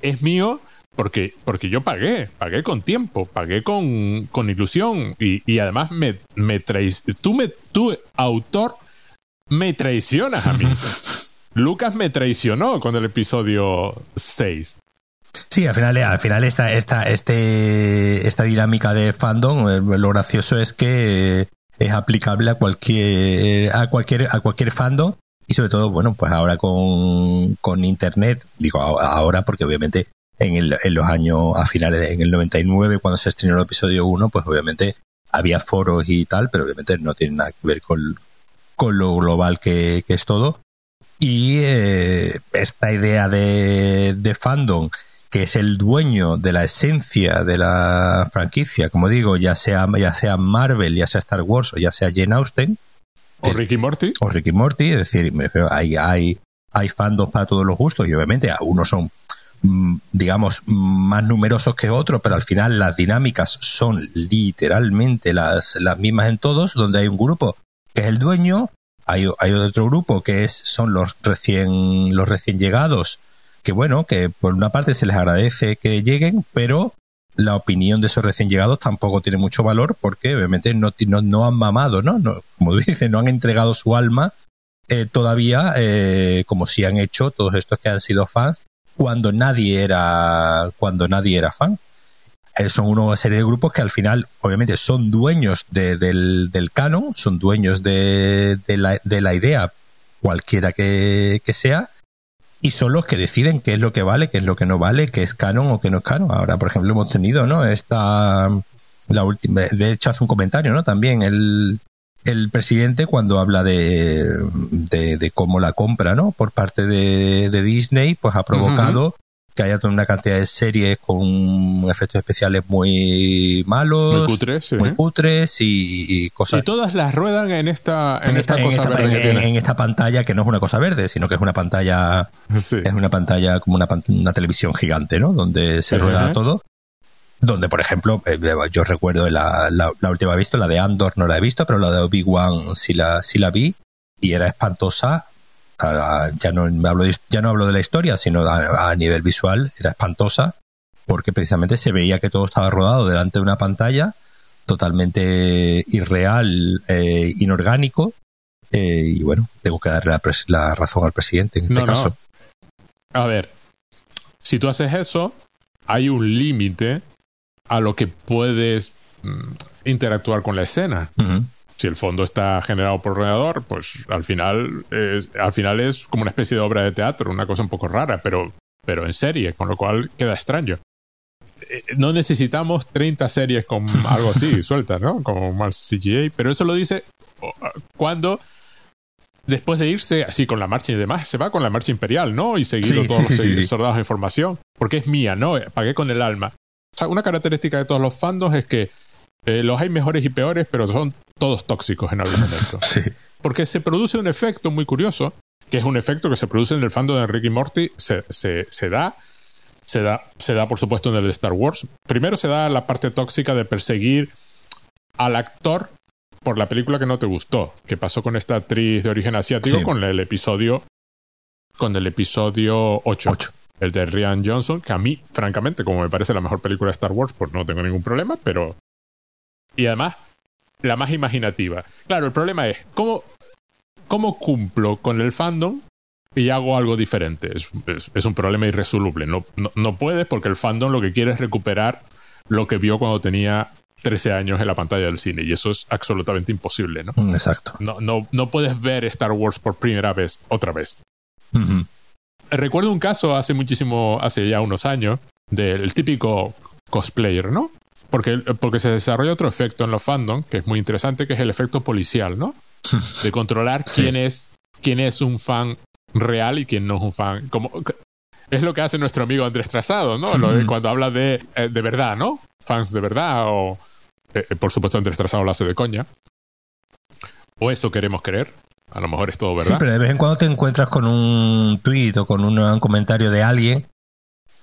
Es mío porque, porque yo pagué, pagué con tiempo, pagué con, con ilusión y, y además me, me tú, me, tú, autor, me traicionas [laughs] a mí. Lucas me traicionó con el episodio 6. Sí, al final, al final esta, esta, este, esta dinámica de fandom, eh, lo gracioso es que es aplicable a cualquier, a cualquier, a cualquier fandom y sobre todo, bueno, pues ahora con, con internet, digo ahora porque obviamente en, el, en los años, a finales, en el 99, cuando se estrenó el episodio 1, pues obviamente había foros y tal, pero obviamente no tiene nada que ver con, con lo global que, es todo. Y eh, esta idea de, de, fandom, que es el dueño de la esencia de la franquicia, como digo, ya sea, ya sea Marvel, ya sea Star Wars o ya sea Jane Austen. O Ricky Morty. O Ricky Morty, es decir, hay, hay, hay fandoms para todos los gustos y obviamente algunos son mm, digamos, más numerosos que otros, pero al final las dinámicas son literalmente las, las mismas en todos, donde hay un grupo que es el dueño. Hay, hay otro grupo que es, son los recién, los recién llegados, que bueno, que por una parte se les agradece que lleguen, pero la opinión de esos recién llegados tampoco tiene mucho valor porque obviamente no, no, han mamado, ¿no? no como [laughs] dice, no han entregado su alma eh, todavía, eh, como si han hecho todos estos que han sido fans, cuando nadie era, cuando nadie era fan. Son una serie de grupos que al final, obviamente, son dueños del, del, canon, son dueños de, de, la, de la, idea, cualquiera que, que, sea, y son los que deciden qué es lo que vale, qué es lo que no vale, qué es canon o qué no es canon. Ahora, por ejemplo, hemos tenido, ¿no? Esta, la última, de hecho, hace un comentario, ¿no? También el, el presidente cuando habla de, de, cómo la compra, ¿no? Por parte de, de Disney, pues ha provocado que haya toda una cantidad de series con efectos especiales muy malos, muy cutres, muy cutres y, cosas. Y todas las ruedan en esta, en, esta, cosa esta, verde en, en, esta pantalla que no es una cosa verde, sino que es una pantalla, es una pantalla como una, una televisión gigante, ¿no? Donde se rueda todo. Donde, por ejemplo, eh, yo recuerdo la, la, la última visto, la de Andor no la he visto, pero la de Obi-Wan sí la, sí la vi y era espantosa ya no hablo de, ya no hablo de la historia, sino a, nivel visual era espantosa porque precisamente se veía que todo estaba rodado delante de una pantalla totalmente irreal, eh, inorgánico eh, y bueno, tengo que darle la, razón al presidente en este caso. A ver, si tú haces eso, hay un límite a lo que puedes mm, interactuar con la escena si el fondo está generado por ordenador, pues al final, es, al final es como una especie de obra de teatro, una cosa un poco rara, pero, pero en serie, con lo cual queda extraño. Eh, no necesitamos 30 series con [laughs] algo así, suelta, ¿no? Como más CGA, pero eso lo dice cuando después de irse así con la marcha y demás, se va con la marcha imperial, ¿no? Y seguido todos los soldados de información, porque es mía, ¿no? Pagué con el alma. O sea, una característica de todos los fandos es que eh, los hay mejores y peores, pero son todos tóxicos en algún momento. [laughs] sí. Porque se produce un efecto muy curioso, que es un efecto que se produce en el fandom de Ricky Morty, se, se, se, da, se, da, se da, por supuesto, en el de Star Wars. Primero se da la parte tóxica de perseguir al actor por la película que no te gustó, que pasó con esta actriz de origen asiático con el episodio con el episodio 8, el de Rian Johnson, que a mí, francamente, como me parece la mejor película de Star Wars, pues no tengo ningún problema, pero y además la más imaginativa. Claro, el problema es cómo, cómo cumplo con el fandom y hago algo diferente. Es, es, un problema irresoluble. No, no, puedes porque el fandom lo que quiere es recuperar lo que vio cuando tenía 13 años en la pantalla del cine y eso es absolutamente imposible, ¿no? Mm, exacto. No, no, no puedes ver Star Wars por primera vez otra vez. Recuerdo un caso hace muchísimo, hace ya unos años, del típico cosplayer, ¿no? Porque, porque se desarrolla otro efecto en los fandom que es muy interesante, que es el efecto policial, ¿no? [laughs] De controlar quién, es, quién es un fan real y quién no es un fan. Como, es lo que hace nuestro amigo Andrés Trazado, ¿no? cuando habla de, eh, de verdad, ¿no? Fans de verdad, o eh, eh, por supuesto Andrés Trazado lo hace de coña. O eso queremos creer. A lo mejor es todo verdad. Sí, pero de vez en cuando te encuentras con un tuit o con un comentario de alguien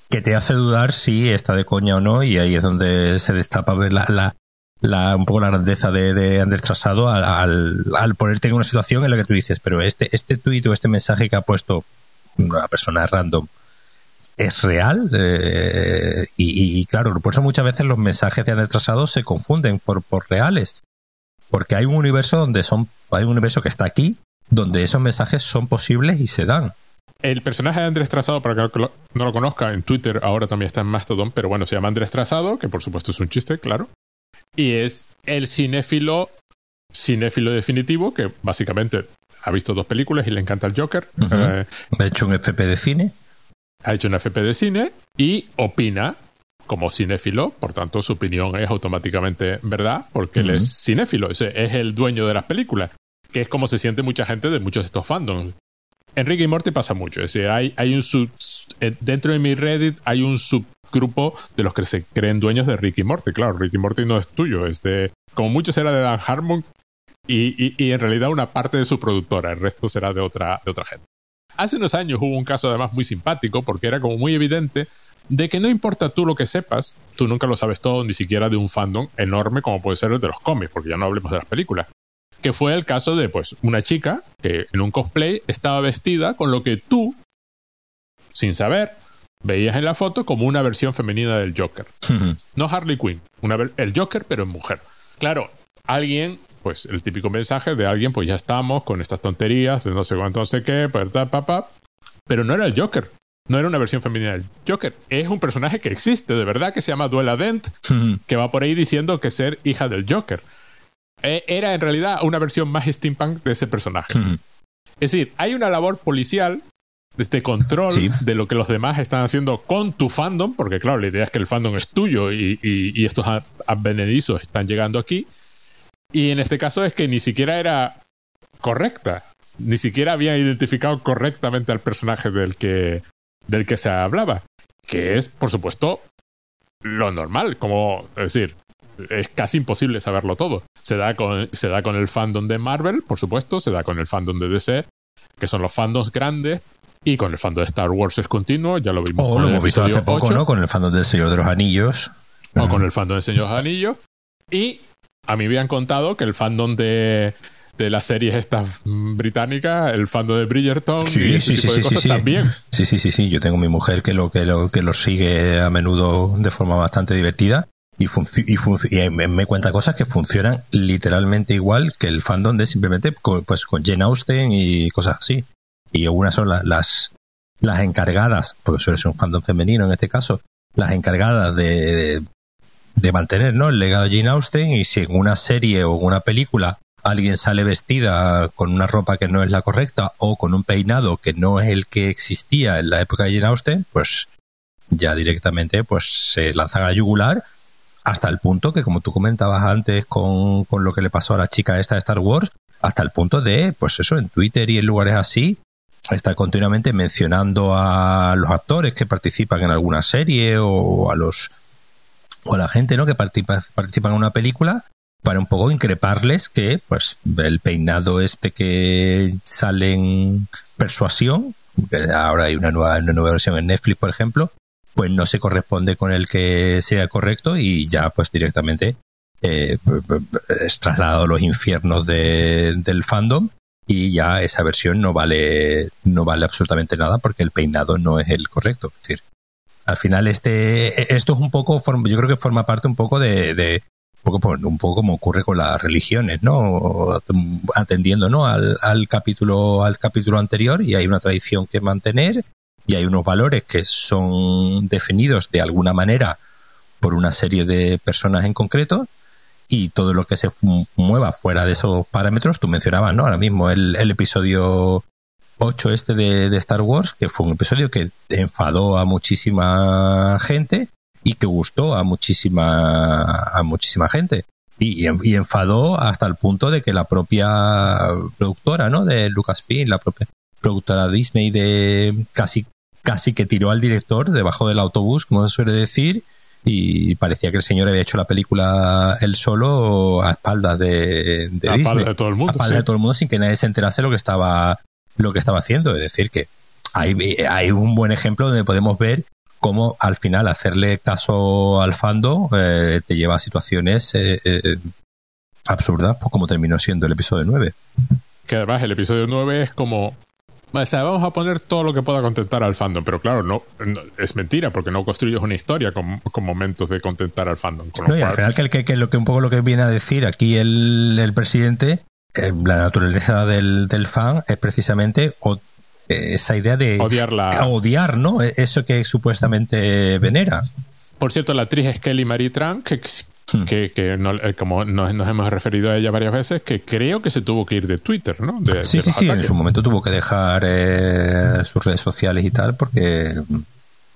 que te hace dudar si está de coña o no, y ahí es donde se destapa ver la, la, un poco la grandeza de, de Andrés Trasado al, al, ponerte en una situación en la que tú dices, pero este, este tuit o este mensaje que ha puesto una persona random es real eh, y, claro, por eso muchas veces los mensajes de Andrés Trasado se confunden por, por reales, porque hay un universo donde son, hay un universo que está aquí, donde esos mensajes son posibles y se dan. El personaje de Andrés Trazado, para que no lo conozca, en Twitter ahora también está en Mastodon, pero bueno, se llama Andrés Trazado, que por supuesto es un chiste, claro. Y es el cinéfilo, cinéfilo definitivo, que básicamente ha visto dos películas y le encanta el Joker. Eh, ha hecho un FP de cine. Ha hecho un FP de cine y opina como cinéfilo, por tanto su opinión es automáticamente verdad, porque él es cinéfilo, es, es el dueño de las películas, que es como se siente mucha gente de muchos de estos fandoms. Enrique y Morty pasa mucho. Es decir, hay, un sub, eh, dentro de mi Reddit hay un subgrupo de los que se creen dueños de Ricky Morty. Claro, Ricky Morty no es tuyo, es de. Como muchos era de Dan Harmon y, y, en realidad una parte de su productora, el resto será de otra, de otra gente. Hace unos años hubo un caso además muy simpático porque era como muy evidente de que no importa tú lo que sepas, tú nunca lo sabes todo, ni siquiera de un fandom enorme como puede ser el de los cómics, porque ya no hablemos de las películas que fue el caso de pues una chica que en un cosplay estaba vestida con lo que tú, sin saber, veías en la foto como una versión femenina del Joker. no Harley Quinn, una el Joker pero en mujer. Claro, alguien, pues el típico mensaje de alguien, pues ya estamos con estas tonterías de no sé cuánto, no sé qué, papá, pero no era el Joker. No era una versión femenina del Joker. Es un personaje que existe, de verdad, que se llama Duela Dent, que va por ahí diciendo que ser hija del Joker. Eh, era en realidad una versión más steampunk de ese personaje. Es decir, hay una labor policial este control de lo que los demás están haciendo con tu fandom, porque claro, la idea es que el fandom es tuyo y, y, estos advenedizos están llegando aquí. Y en este caso es que ni siquiera era correcta, ni siquiera había identificado correctamente al personaje del que, del que se hablaba, que es, por supuesto, lo normal, como, es decir, es casi imposible saberlo todo. Se da, con, se da con el fandom de Marvel, por supuesto, se da con el fandom de DC, que son los fandoms grandes, y con el fandom de Star Wars es continuo, ya lo vimos. O lo hemos visto hace poco, ¿no? Con el fandom del Señor de los Anillos. O con el fandom del Señor de los Anillos. Y a mí me han contado que el fandom de, de las series estas británicas, el fandom de Bridgerton sí, y sí, tipo sí, de cosas también. Sí, sí, sí, sí. Yo tengo mi mujer que lo, que lo que lo sigue a menudo de forma bastante divertida y, y, me, cuenta cosas que funcionan literalmente igual que el fandom de simplemente pues con Jane Austen y cosas así. Y algunas son las, las encargadas, porque suele ser un fandom femenino en este caso, las encargadas de, de, mantener ¿no? el legado de Jane Austen y si en una serie o en una película alguien sale vestida con una ropa que no es la correcta o con un peinado que no es el que existía en la época de Jane Austen, pues ya directamente pues se lanzan a yugular hasta el punto que, como tú comentabas antes con, con lo que le pasó a la chica esta de Star Wars, hasta el punto de, pues eso, en Twitter y en lugares así, estar continuamente mencionando a los actores que participan en alguna serie o a los o a la gente ¿no? que participa, en una película para un poco increparles que pues el peinado este que sale en persuasión ahora hay una nueva, una nueva versión en Netflix por ejemplo pues no se corresponde con el que sea correcto y ya pues directamente eh, es trasladado a los infiernos del fandom y ya esa versión no vale no vale absolutamente nada porque el peinado no es el correcto es decir al final este esto es un poco yo creo que forma parte un poco de, un poco, un poco como ocurre con las religiones, ¿no? Atendiendo, ¿no? Al, al capítulo, al capítulo anterior y hay una tradición que mantener y hay unos valores que son definidos de alguna manera por una serie de personas en concreto y todo lo que se mueva fuera de esos parámetros, tú mencionabas, ¿no? Ahora mismo el, episodio 8 este de, Star Wars, que fue un episodio que enfadó a muchísima gente y que gustó a muchísima, a muchísima gente. Y, y, enfadó hasta el punto de que la propia productora, ¿no? De Lucasfilm, la propia productora Disney de casi casi que tiró al director debajo del autobús, como se suele decir, y parecía que el señor había hecho la película él solo a espaldas de, de a Disney. de todo el mundo. A espaldas de todo el mundo sin que nadie se enterase lo que estaba, lo que estaba haciendo. Es decir, que hay, hay un buen ejemplo donde podemos ver cómo al final hacerle caso al fando eh, te lleva a situaciones eh, eh, absurdas, pues como terminó siendo el episodio 9. Que además el episodio 9 es como o sea, vamos a poner todo lo que pueda contentar al fandom, pero claro, no, es mentira porque no construyes una historia con, momentos de contentar al fandom. no, y al final que, que, lo que un poco lo que viene a decir aquí el, el presidente, eh, la naturaleza del, del, fan es precisamente esa idea de Odiarla. odiar, ¿no? E, eso que supuestamente venera. Por cierto, la actriz es Kelly Marie Tran, que, Hmm. que, eh, como nos, hemos referido a ella varias veces, que creo que se tuvo que ir de Twitter, ¿no? sí, sí, sí, en su momento tuvo que dejar eh, sus redes sociales y tal porque,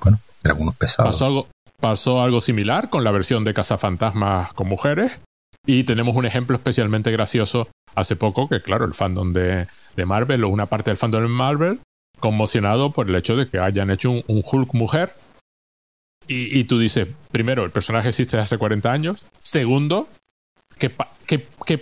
bueno, eran unos pesados. Pasó algo, pasó algo similar con la versión de Cazafantasmas con mujeres y tenemos un ejemplo especialmente gracioso hace poco, que claro, el fandom de, de Marvel o una parte del fandom de Marvel conmocionado por el hecho de que hayan hecho un Hulk mujer y, tú dices, primero, el personaje existe desde hace 40 años. Segundo, que,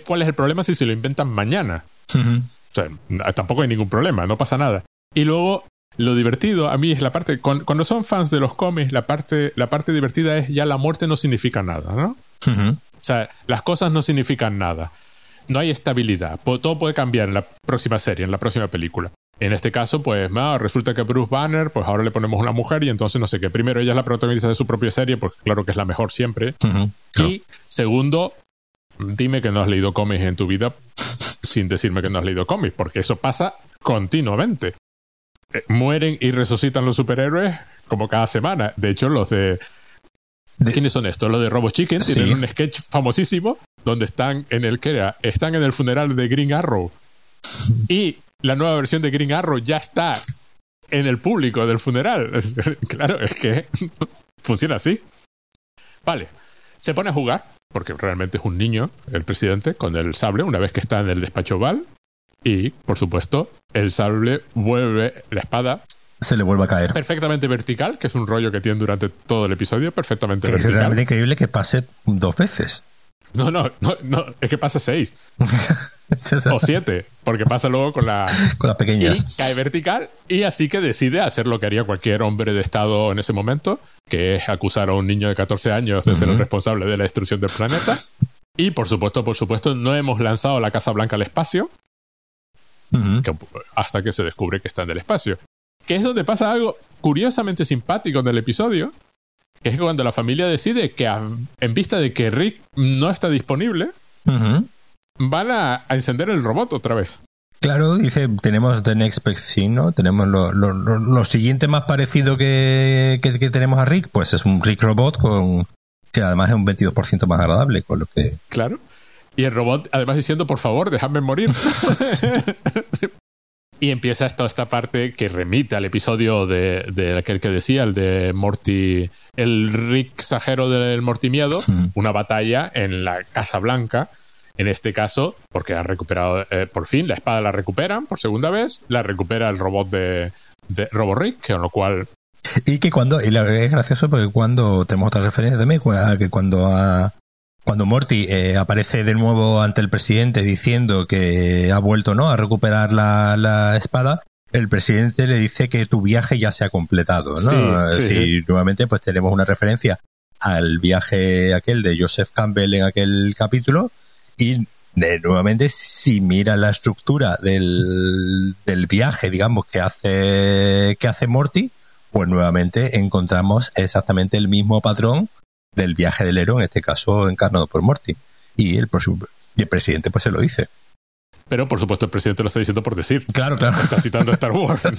cuál es el problema si se lo inventan mañana? O sea, tampoco hay ningún problema, no pasa nada. Y luego, lo divertido a mí es la parte, cuando son fans de los cómics, la parte, la parte divertida es ya la muerte no significa nada, ¿no? O sea, las cosas no significan nada. No hay estabilidad. Todo puede cambiar en la próxima serie, en la próxima película. En este caso, pues resulta que Bruce Banner, pues ahora le ponemos una mujer y entonces no sé qué. Primero, ella es la protagonista de su propia serie, porque claro que es la mejor siempre. Y segundo, dime que no has leído cómics en tu vida sin decirme que no has leído cómics, porque eso pasa continuamente. Eh, mueren y resucitan los superhéroes como cada semana. De hecho, los de. ¿Quiénes son estos? Los de Robo Chicken tienen un sketch famosísimo donde están en el que era, están en el funeral de Green Arrow. Y [laughs] la nueva versión de Green Arrow ya está en el público del funeral. [laughs] claro, es que [laughs] funciona así. Vale, se pone a jugar, porque realmente es un niño, el presidente, con el sable, una vez que está en el despacho Val. Y, por supuesto, el sable vuelve, la espada se le vuelve a caer. Perfectamente vertical, que es un rollo que tiene durante todo el episodio, perfectamente vertical. Es realmente increíble que pase dos veces. No, no, no, no, es que pasa seis. [laughs] o siete, porque pasa luego con la... Con las pequeñas. Y cae vertical y así que decide hacer lo que haría cualquier hombre de Estado en ese momento, que es acusar a un niño de 14 años de ser el responsable de la destrucción del planeta. Y por supuesto, por supuesto, no hemos lanzado la Casa Blanca al espacio, hasta que se descubre que está en el espacio. Que es donde pasa algo curiosamente simpático en el episodio, que es cuando la familia decide que en vista de que Rick no está disponible, van a, encender el robot otra vez. Claro, dice, tenemos The Next Best Thing, ¿no? Tenemos lo, siguiente más parecido que, que, tenemos a Rick, pues es un Rick Robot con que además es un 22% más agradable, con lo que... Claro. Y el robot, además diciendo, por favor, déjame morir. [laughs] [laughs] Y empieza toda esta parte que remite al episodio de, de, aquel que decía, el de Morty, el Rick Sajero del Morty Miedo, una batalla en la Casa Blanca. En este caso, porque han recuperado eh, por fin la espada, la recuperan por segunda vez, la recupera el robot de, de Robo Rick, con lo cual. Y que cuando, y es gracioso porque cuando tenemos otra referencia también, que cuando a, cuando Morty eh, aparece de nuevo ante el presidente diciendo que ha vuelto ¿no? a recuperar la, espada, el presidente le dice que tu viaje ya se ha completado, ¿no? es decir, nuevamente pues tenemos una referencia al viaje aquel de Joseph Campbell en aquel capítulo y nuevamente si mira la estructura del, del viaje, digamos, que hace, que hace Morty, pues nuevamente encontramos exactamente el mismo patrón del viaje del héroe, en este caso encarnado por Morty. Y el, y el presidente pues se lo dice. Pero por supuesto el presidente lo está diciendo por decir. Claro, claro. Está citando Star Wars. [laughs]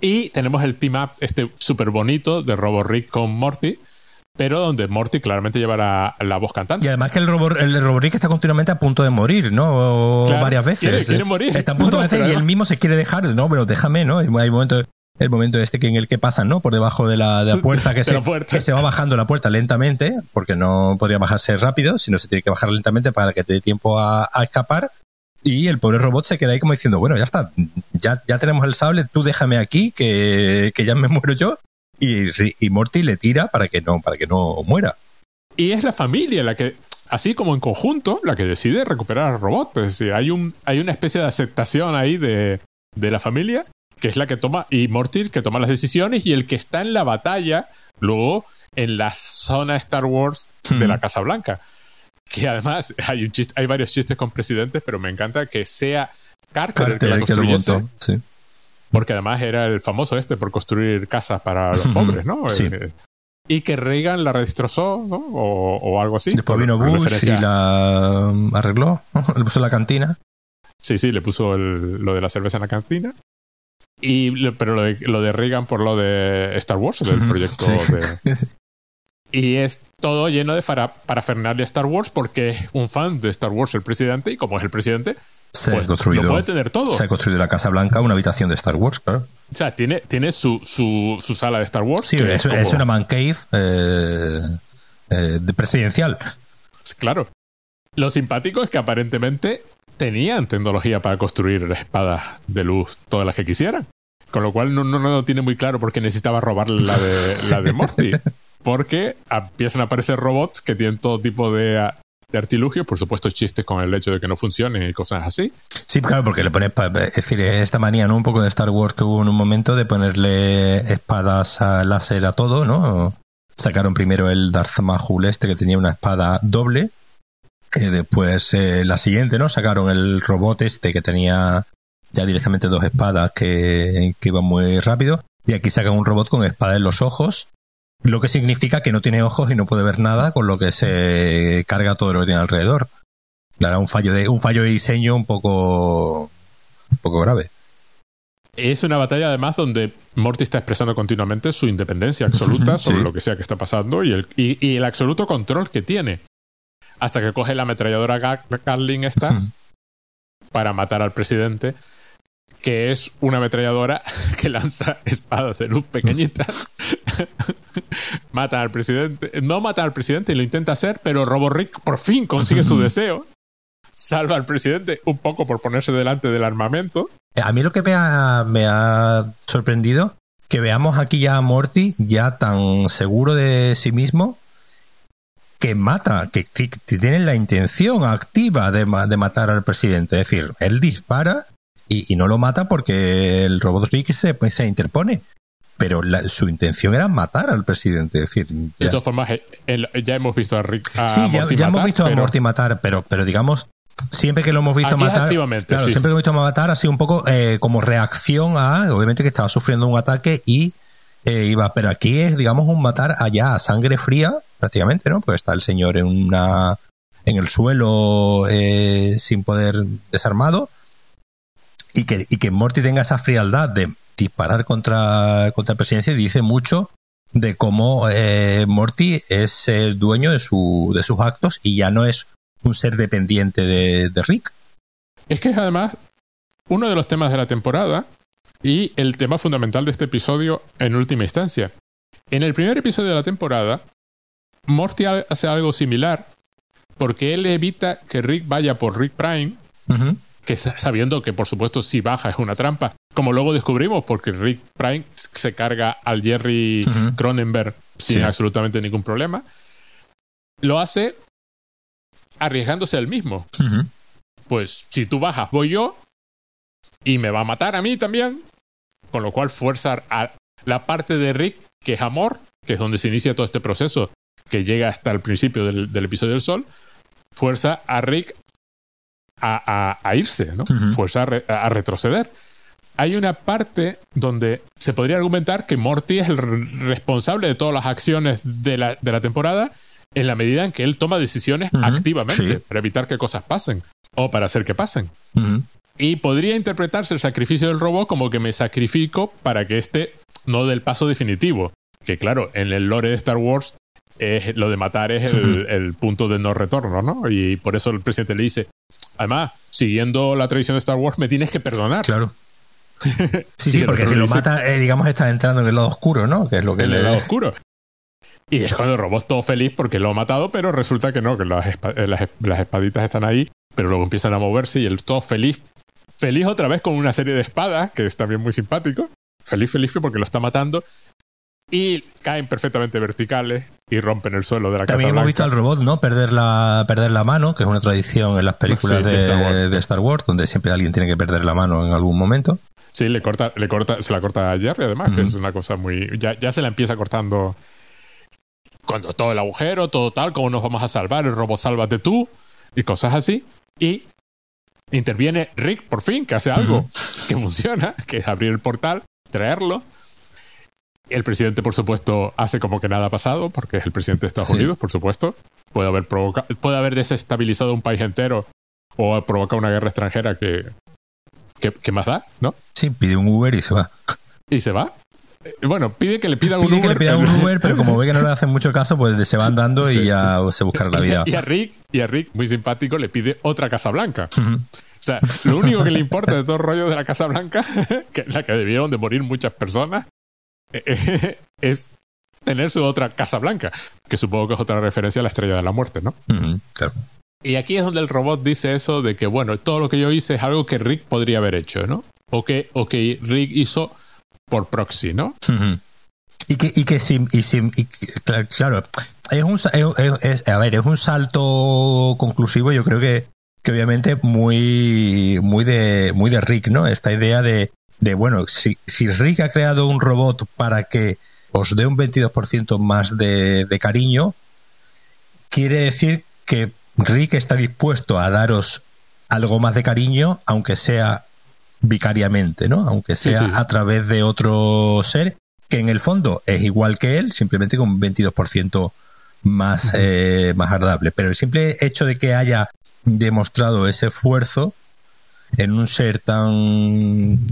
Y tenemos el team up este súper bonito de Robo Rick con Morty, pero donde Morty claramente lleva la, voz cantante. Y además que el robot, el Rick está continuamente a punto de morir, ¿no? Varias veces. Quiere, morir. Está a punto de [laughs] y él mismo se quiere dejar, no, pero déjame, ¿no? Hay momentos el momento este que en el que pasan, ¿no? Por debajo de la, de la [laughs] puerta, que, se, que se va bajando la puerta lentamente, porque no podría bajarse rápido, sino se tiene que bajar lentamente para que te dé tiempo a, escapar. Y el pobre robot se queda ahí como diciendo, bueno, ya está, ya, ya tenemos el sable, tú déjame aquí, que, que ya me [laughs] muero yo. Y, y Morty le tira para que no, para que no muera. Y es la familia la que, así como en conjunto, la que decide recuperar al robot. Es decir, hay, un, hay una especie de aceptación ahí de, de la familia que es la que toma, y Morty que toma las decisiones, y el que está en la batalla, luego en la zona Star Wars de la Casa Blanca. Que además [laughs] hay, un chiste, hay varios chistes con presidentes, pero me encanta que sea Carter, el que la construyese. Porque además era el famoso este por construir casas para los pobres, ¿no? Eh, y que Reagan la destrozó, ¿no? O, algo así. Después vino Bush y la arregló, [laughs] le puso la cantina. Sí, sí, le puso lo de la cerveza en la cantina. Y, pero lo de, lo de Reagan por lo de Star Wars, del proyecto de... [laughs] Y es todo lleno de para, parafernalia Star Wars porque es un fan de Star Wars el presidente y como es el presidente, se pues, construido, lo puede tener todo. Se ha construido la Casa Blanca una habitación de Star Wars, claro. O sea, tiene, tiene su, su, su sala de Star Wars. Sí, es, una man cave eh, eh, de presidencial. Claro. Lo simpático es que aparentemente tenían tecnología para construir espadas de luz, todas las que quisieran. Con lo cual no, no, no tiene muy claro por qué necesitaba robarle la de, [laughs] la de Morty. Porque empiezan a aparecer robots que tienen todo tipo de, de artilugios, por supuesto chistes con el hecho de que no funcionen y cosas así. Sí, claro, porque le pones, es decir, esta manía, ¿no? Un poco de Star Wars que hubo en un momento de ponerle espadas a láser a todo, ¿no? Sacaron primero el Darth Mahul este que tenía una espada doble después eh, la siguiente, ¿no? Sacaron el robot este que tenía ya directamente dos espadas que, que iban muy rápido. Y aquí sacan un robot con espada en los ojos, lo que significa que no tiene ojos y no puede ver nada, con lo que se carga todo lo que tiene alrededor. Era un fallo de, un fallo de diseño un poco, un poco grave. Es una batalla además donde Morty está expresando continuamente su independencia absoluta [laughs] sobre lo que sea que está pasando y el, y el absoluto control que tiene hasta que coge la ametralladora Gatling esta para matar al presidente, que es una ametralladora [laughs] que lanza espadas de luz pequeñitas. [laughs] mata al presidente, no mata al presidente y lo intenta hacer, pero Rick por fin consigue su deseo. Salva al presidente un poco por ponerse delante del armamento. A mí lo que me ha, me ha sorprendido que veamos aquí ya a Morty ya tan seguro de sí mismo que mata, que, tiene la intención activa de, matar al presidente. Es decir, él dispara y, no lo mata porque el robot Rick se, pues, se interpone. Pero su intención era matar al presidente. decir, De todas formas, ya hemos visto a Rick. sí, ya, hemos visto a Morty matar, pero, pero digamos, siempre que lo hemos visto matar. Claro, siempre que lo hemos visto matar ha sido un poco eh, como reacción a, obviamente, que estaba sufriendo un ataque y eh, iba. Pero aquí es, digamos, un matar allá a sangre fría prácticamente, ¿no? Porque está el señor en una en el suelo eh, sin poder desarmado y que, y que Morty tenga esa frialdad de disparar contra, contra la presidencia dice mucho de cómo eh, Morty es el dueño de, su, de sus actos y ya no es un ser dependiente de, de Rick. Es que es además uno de los temas de la temporada y el tema fundamental de este episodio en última instancia. En el primer episodio de la temporada, Morty hace algo similar porque él evita que Rick vaya por Rick Prime, que sabiendo que por supuesto si baja es una trampa, como luego descubrimos porque Rick Prime se carga al Jerry Cronenberg sin absolutamente ningún problema, lo hace arriesgándose él mismo. Pues si tú bajas, voy yo y me va a matar a mí también, con lo cual fuerza a la parte de Rick que es amor, que es donde se inicia todo este proceso que llega hasta el principio del, episodio del Sol, fuerza a Rick a, irse, ¿no? Fuerza a, retroceder. Hay una parte donde se podría argumentar que Morty es el responsable de todas las acciones de la, de la temporada en la medida en que él toma decisiones activamente para evitar que cosas pasen o para hacer que pasen. Y podría interpretarse el sacrificio del robot como que me sacrifico para que este no dé el paso definitivo. Que claro, en el lore de Star Wars es, lo de matar es el, el, punto de no retorno, ¿no? Y por eso el presidente le dice, además, siguiendo la tradición de Star Wars, me tienes que perdonar. Claro. [laughs] Sí, sí, porque si lo mata, eh, digamos, está entrando en el lado oscuro, ¿no? Que es lo que en le... el lado oscuro. Y es cuando el robot todo feliz porque lo ha matado, pero resulta que no, que las, las, las, espaditas están ahí, pero luego empiezan a moverse y el todo feliz. Feliz otra vez con una serie de espadas, que es también muy simpático. Feliz, feliz porque lo está matando. Y caen perfectamente verticales y rompen el suelo de la También Casa hemos visto al robot, ¿no? Perder la, perder la mano, que es una tradición en las películas Sí, de, de Star Wars. de Star Wars, donde siempre alguien tiene que perder la mano en algún momento. Sí, le corta, le corta, se la corta a Jerry además, que es una cosa muy. Ya, ya se la empieza cortando cuando todo el agujero, todo tal, cómo nos vamos a salvar, el robot sálvate tú, y cosas así. Y interviene Rick por fin, que hace algo que funciona, que es abrir el portal, traerlo. El presidente, por supuesto, hace como que nada ha pasado, porque es el presidente de Estados Sí. Unidos, por supuesto. Puede haber, puede haber desestabilizado un país entero o provocar una guerra extranjera que, que, que más da, ¿no? Sí, pide un Uber y se va. Y se va. Eh, Bueno, pide que le pidan un Pide que Uber. le pida un Uber, pero como ve que no le hacen mucho caso, pues se van dando Sí. y ya se buscará la [laughs] vida. Y a Rick, y a Rick, muy simpático, le pide otra Casa Blanca. O sea, lo único que le importa de todo el rollo de la Casa Blanca, [laughs] que es la que debieron de morir muchas personas, es tener su otra Casa Blanca, que supongo que es otra referencia a la Estrella de la Muerte, ¿no? Claro. Y aquí es donde el robot dice eso de que, bueno, todo lo que yo hice es algo que Rick podría haber hecho, ¿no? O que, o que Rick hizo por proxy, ¿no? Y que, y que sí, y que- claro, es un, es- a ver, es un salto conclusivo, yo creo que, que obviamente muy, muy de, muy de Rick, ¿no? Esta idea de, de bueno, si, si Rick ha creado un robot para que os dé un 22% más de, de cariño, quiere decir que Rick está dispuesto a daros algo más de cariño, aunque sea vicariamente, ¿no? Aunque sea sí. a través de otro ser que en el fondo es igual que él, simplemente con un 22% más, eh, más agradable. Pero el simple hecho de que haya demostrado ese esfuerzo en un ser tan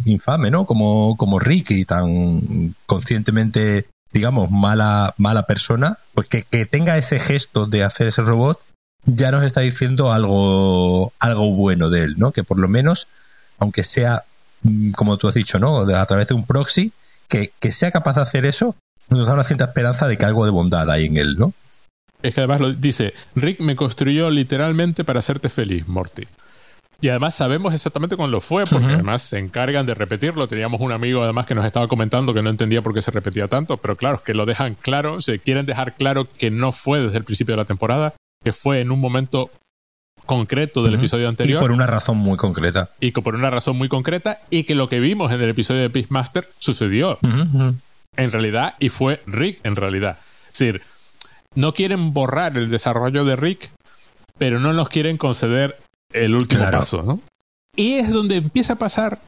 infame, ¿no? Como, como Rick y tan conscientemente, digamos, mala, mala persona, pues que, que tenga ese gesto de hacer ese robot, ya nos está diciendo algo, algo bueno de él, ¿no? Que por lo menos, aunque sea, mm, como tú has dicho, ¿no? A través de un proxy, que, que sea capaz de hacer eso, nos da una cierta esperanza de que algo de bondad hay en él, ¿no? Es que además lo dice, Rick me construyó literalmente para hacerte feliz, Morty. Y además sabemos exactamente cuándo fue, porque además se encargan de repetirlo. Teníamos un amigo además que nos estaba comentando que no entendía por qué se repetía tanto, pero claro, es que lo dejan claro, se quieren dejar claro que no fue desde el principio de la temporada, que fue en un momento concreto del episodio anterior Y por una razón muy concreta. y que por una razón muy concreta y que lo que vimos en el episodio de Beastmaster sucedió en realidad y fue Rick en realidad. Es decir, no quieren borrar el desarrollo de Rick, pero no nos quieren conceder el último Claro. paso, ¿no? Y es donde empieza a pasar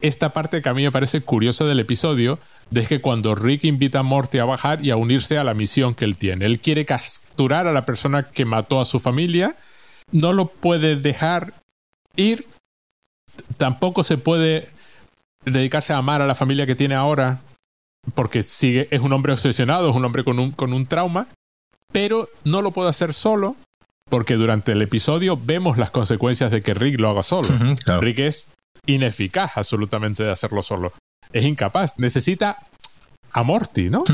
esta parte que a mí me parece curiosa del episodio, de que cuando Rick invita a Morty a bajar y a unirse a la misión que él tiene, él quiere capturar a la persona que mató a su familia, no lo puede dejar ir, tampoco se puede dedicarse a amar a la familia que tiene ahora, porque sigue, es un hombre obsesionado, es un hombre con un, con un trauma, pero no lo puede hacer solo, porque durante el episodio vemos las consecuencias de que Rick lo haga solo. Claro. Rick es ineficaz absolutamente de hacerlo solo. Es incapaz. Necesita a Morty, ¿no?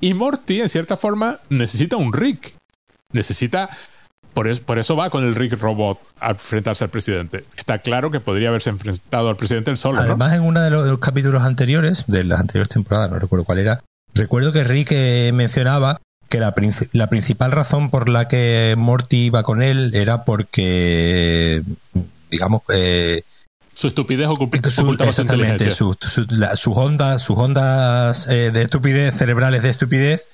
Y Morty, en cierta forma, necesita un Rick. Necesita. Por eso, por eso va con el Rick Robot a enfrentarse al presidente. Está claro que podría haberse enfrentado al presidente él solo, ¿no? Además, en uno de los, de los capítulos anteriores, de las anteriores temporadas, no recuerdo cuál era, recuerdo que Rick eh, mencionaba que la, la principal razón por la que Morty iba con él era porque, digamos, eh, Su estupidez ocultaba su exactamente, inteligencia. su- su- la- sus ondas, sus ondas eh, de estupidez, cerebrales de estupidez,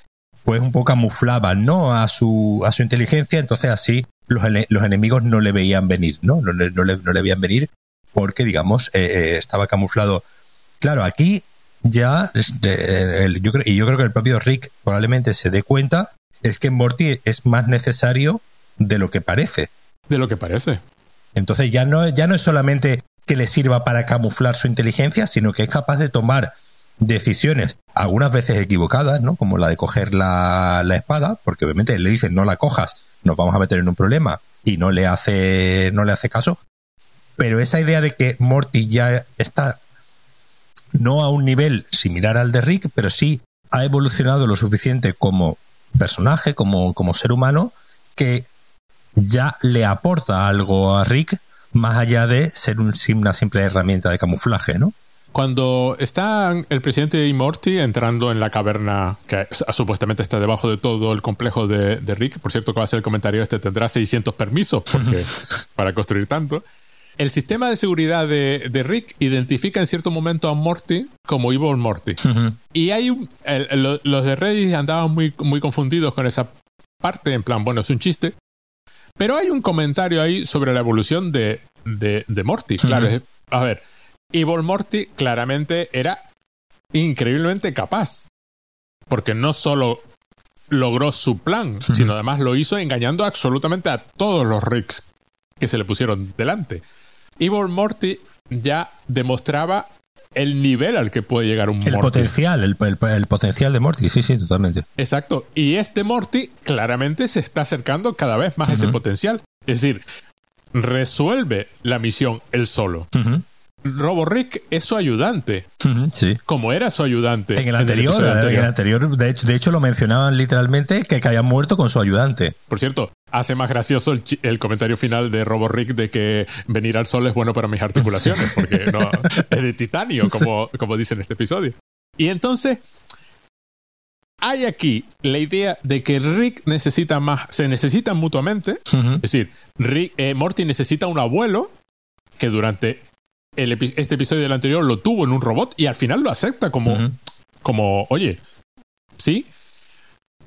pues un poco camuflaban, ¿no? A su, a su inteligencia, entonces así los, los enemigos no le veían venir, ¿no? No le, no le, no le veían venir porque, digamos, eh, eh, estaba camuflado. Claro, aquí ya, este, el- yo creo, y yo creo que el propio Rick probablemente se dé cuenta, es que Morty es más necesario de lo que parece. De lo que parece. Entonces ya no, ya no es solamente que le sirva para camuflar su inteligencia, sino que es capaz de tomar decisiones, algunas veces equivocadas, ¿no? Como la de coger la, la espada, porque obviamente le dicen no la cojas, nos vamos a meter en un problema y no le hace, no le hace caso. Pero esa idea de que Morty ya está no a un nivel similar al de Rick, pero sí ha evolucionado lo suficiente como personaje, como, como ser humano, que ya le aporta algo a Rick más allá de ser un, una simple herramienta de camuflaje, ¿no? Cuando está el presidente y Morty entrando en la caverna que supuestamente está debajo de todo el complejo de, Rick, por cierto que va a ser el comentario este, tendrá 600 permisos porque, [laughs] para construir tanto. El sistema de seguridad de, Rick identifica en cierto momento a Morty como Evil Morty. Y hay un, los de Reddit andaban muy, muy confundidos con esa parte, en plan, bueno, es un chiste. Pero hay un comentario ahí sobre la evolución de, de, Morty. Claro, a ver, Evil Morty claramente era increíblemente capaz. Porque no solo logró su plan, sino además lo hizo engañando absolutamente a todos los Ricks que se le pusieron delante. Evil Morty ya demostraba el nivel al que puede llegar un Morty. El potencial, el, potencial de Morty, sí, sí, totalmente. Exacto. Y este Morty claramente se está acercando cada vez más a ese potencial. Es decir, resuelve la misión él solo. Robo Rick es su ayudante. Sí. Como era su ayudante. En el anterior, en el, anterior, de, hecho, de hecho, lo mencionaban literalmente que, que había muerto con su ayudante. Por cierto, hace más gracioso el, comentario final de Robo Rick de que venir al sol es bueno para mis articulaciones, porque no es de titanio, como, como dice en este episodio. Y entonces, hay aquí la idea de que Rick necesita más, se necesitan mutuamente. Es decir, Rick, eh, Morty necesita un abuelo que durante este episodio del anterior lo tuvo en un robot y al final lo acepta como, como oye, sí,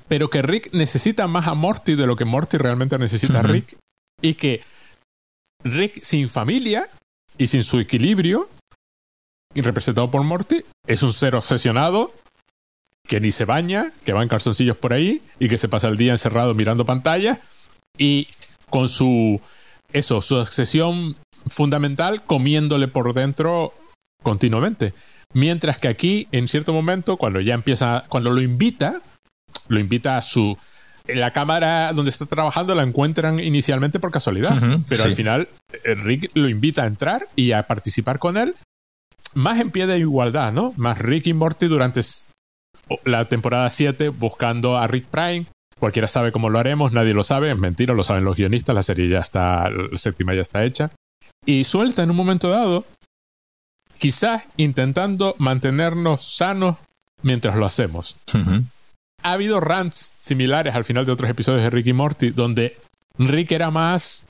pero que Rick necesita más a Morty de lo que Morty realmente necesita a Rick y que Rick sin familia y sin su equilibrio, y representado por Morty, es un ser obsesionado que ni se baña, que va en calzoncillos por ahí y que se pasa el día encerrado mirando pantallas y con su eso, su obsesión fundamental comiéndole por dentro continuamente. Mientras que aquí, en cierto momento, cuando ya empieza, cuando lo invita, lo invita a su... La cámara donde está trabajando la encuentran inicialmente por casualidad, pero al final eh, Rick lo invita a entrar y a participar con él, más en pie de igualdad, ¿no? Más Rick y Morty durante la temporada 7 buscando a Rick Prime. Cualquiera sabe cómo lo haremos, nadie lo sabe, es mentira, lo saben los guionistas, la serie ya está, la séptima ya está hecha y suelta en un momento dado, quizás intentando mantenernos sanos mientras lo hacemos. Ha habido rants similares al final de otros episodios de Rick y Morty donde Rick era más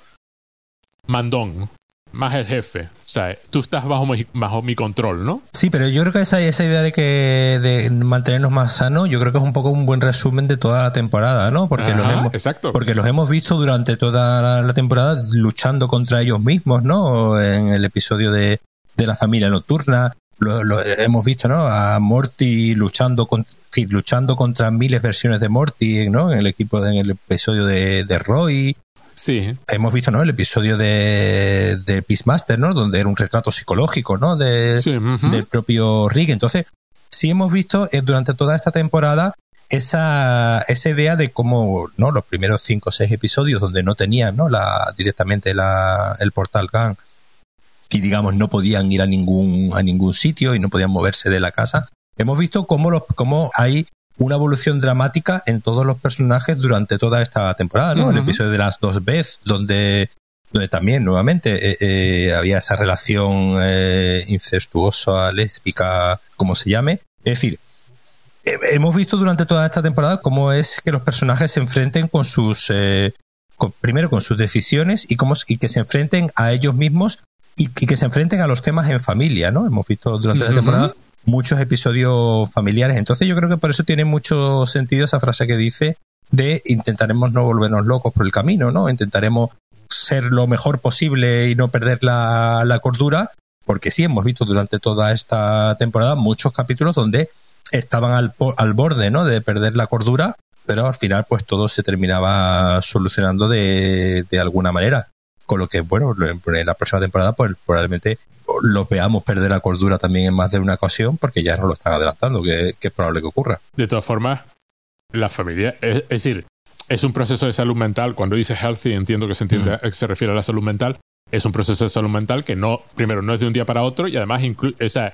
mandón, más el jefe. O sea, tú estás bajo mi, bajo mi control, ¿no? Sí, pero yo creo que esa, esa idea de que de mantenernos más sanos, yo creo que es un poco un buen resumen de toda la temporada, ¿no? Porque, los, hemos, exacto. porque los hemos visto durante toda la temporada luchando contra ellos mismos, ¿no? En el episodio de, de la familia nocturna. Lo, hemos visto, ¿no? A Morty luchando, con, sí, luchando contra miles versiones de Morty, ¿no? En el equipo, en el episodio de, de Roy. Sí. Hemos visto, ¿no? El episodio de, de Peacemaster, ¿no? Donde era un retrato psicológico, ¿no? De, Del propio Rick. Entonces, sí hemos visto eh, durante toda esta temporada esa, esa idea de cómo, ¿no? Los primeros cinco o seis episodios donde no tenían, ¿no? La, directamente la, el portal GAN y digamos no podían ir a ningún, a ningún sitio y no podían moverse de la casa. Hemos visto cómo, los, cómo hay una evolución dramática en todos los personajes durante toda esta temporada, ¿no? El episodio de las dos veces, donde, donde también nuevamente eh, eh, había esa relación eh, incestuosa, lésbica, como se llame. Es decir, hemos visto durante toda esta temporada cómo es que los personajes se enfrenten con sus primero con sus decisiones y cómo y que se enfrenten a ellos mismos y, que se enfrenten a los temas en familia, ¿no? Hemos visto durante la temporada muchos episodios familiares. Entonces yo creo que por eso tiene mucho sentido esa frase que dice de intentaremos no volvernos locos por el camino, ¿no? Intentaremos ser lo mejor posible y no perder la, la cordura, porque sí hemos visto durante toda esta temporada muchos capítulos donde estaban al, al borde, ¿no? De perder la cordura, pero al final pues todo se terminaba solucionando de, de alguna manera. Con lo que, bueno, en la próxima temporada pues probablemente lo veamos perder la cordura también en más de una ocasión porque ya no lo están adelantando, que, es probable que ocurra. De todas formas, la familia, es, decir, es un proceso de salud mental. Cuando dice healthy, entiendo que se, entiende, se refiere a la salud mental. Es un proceso de salud mental que no, primero, no es de un día para otro y además incluye, o sea,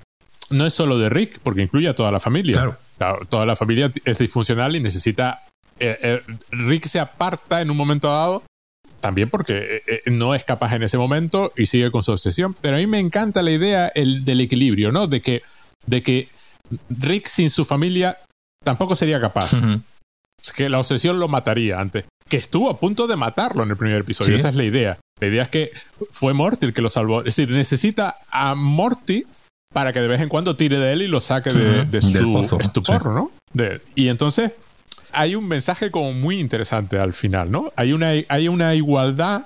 no es solo de Rick, porque incluye a toda la familia. Claro. toda la familia es disfuncional y necesita. Eh, eh, Rick se aparta en un momento dado también porque eh, no es capaz en ese momento y sigue con su obsesión. Pero a mí me encanta la idea el, del equilibrio, ¿no? De que, de que Rick sin su familia tampoco sería capaz. Es que la obsesión lo mataría antes. Que estuvo a punto de matarlo en el primer episodio. Esa es la idea. La idea es que fue Morty el que lo salvó. Es decir, necesita a Morty para que de vez en cuando tire de él y lo saque de, su estupor, ¿no? y entonces hay un mensaje como muy interesante al final, ¿no? Hay una, hay una igualdad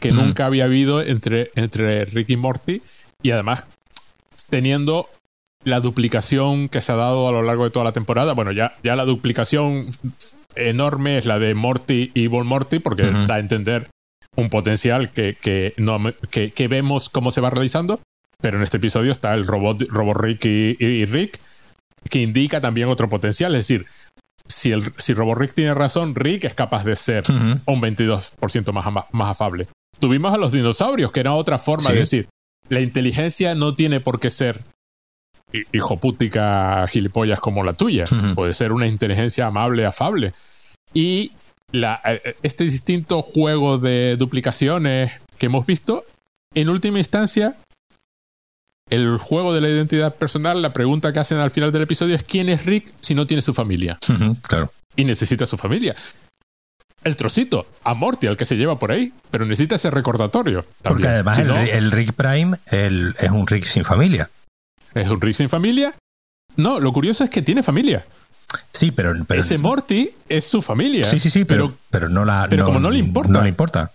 que nunca había habido entre, entre Rick y Morty y además teniendo la duplicación que se ha dado a lo largo de toda la temporada. Bueno, ya, ya la duplicación enorme es la de Morty y Evil Morty porque da a entender un potencial que, que, no, que, que, vemos cómo se va realizando. Pero en este episodio está el robot, robot Rick y, Rick, que indica también otro potencial. Es decir, si, el, si Robot Rick tiene razón, Rick es capaz de ser un 22% más, más, afable. Tuvimos a los dinosaurios, que era otra forma de decir, la inteligencia no tiene por qué ser hijo pútica gilipollas como la tuya. Puede ser una inteligencia amable, afable. Y la, eh, este distinto juego de duplicaciones que hemos visto, en última instancia, el juego de la identidad personal, la pregunta que hacen al final del episodio es ¿quién es Rick si no tiene su familia? claro. Y necesita su familia. El trocito, a Morty, al que se lleva por ahí, pero necesita ese recordatorio. Porque además el, Rick Prime es un Rick sin familia. ¿Es un Rick sin familia? No, lo curioso es que tiene familia. Sí, pero, ese Morty es su familia. Sí, sí, sí, pero, pero, no la. Pero como no le importa. No le importa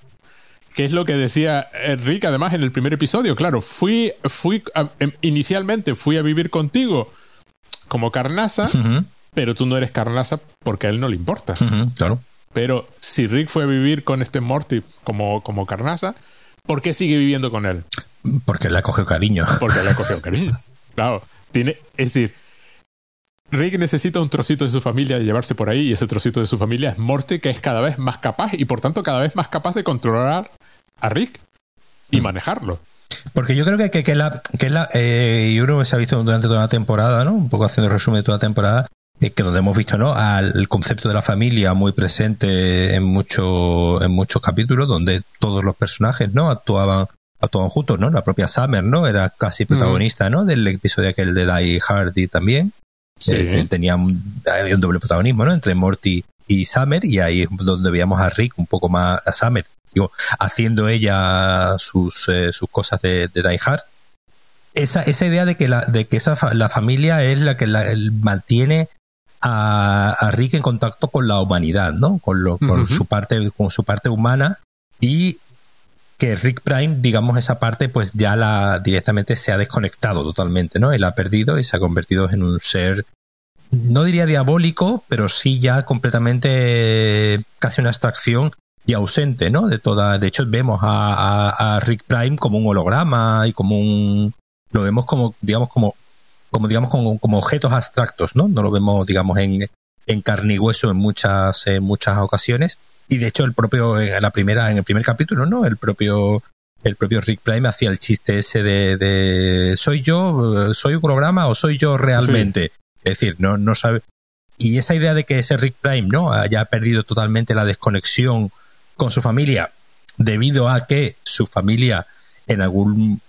que es lo que decía Rick además en el primer episodio. Claro, fui, fui em, inicialmente fui a vivir contigo como carnaza, pero tú no eres carnaza porque a él no le importa. claro. Pero si Rick fue a vivir con este Morty como, como carnaza, ¿por qué sigue viviendo con él? Porque le ha cogido cariño. Porque le ha cogido cariño. [laughs] Claro. Tiene, es decir, Rick necesita un trocito de su familia de llevarse por ahí y ese trocito de su familia es Morty que es cada vez más capaz y por tanto cada vez más capaz de controlar a Rick y mm. manejarlo. Porque yo creo que, que, que la, que la eh, yo creo que se ha visto durante toda la temporada, ¿no? Un poco haciendo el resumen de toda la temporada, eh, que donde hemos visto, ¿no? Al concepto de la familia muy presente en muchos, en muchos capítulos, donde todos los personajes, ¿no? Actuaban, actuaban juntos, ¿no? La propia Summer, ¿no? Era casi protagonista, ¿no? Del episodio aquel de Die Hardy también. Sí. Eh, tenía un, había un doble protagonismo, ¿no? Entre Morty y Summer, y ahí es donde veíamos a Rick un poco más, a Summer digo, haciendo ella sus, eh, sus cosas de, de Die Hard. Esa, esa idea de que, la, de que esa, la familia es la que la, mantiene a, a, Rick en contacto con la humanidad, ¿no? Con, lo, con, su parte, con su parte humana y que Rick Prime, digamos, esa parte, pues ya la directamente se ha desconectado totalmente, ¿no? Él ha perdido y se ha convertido en un ser, no diría diabólico, pero sí ya completamente casi una abstracción y ausente, ¿no? De toda, de hecho vemos a, a, Rick Prime como un holograma y como un, lo vemos como, digamos, como, como digamos, como, como objetos abstractos, ¿no? No lo vemos, digamos, en, en carne y hueso en muchas, en muchas ocasiones. Y de hecho el propio, en la primera, en el primer capítulo, ¿no? El propio, el propio Rick Prime hacía el chiste ese de, de soy yo, soy un holograma o soy yo realmente. Es decir, no, no sabe. Y esa idea de que ese Rick Prime, ¿no? haya perdido totalmente la desconexión con su familia debido a que su familia en algún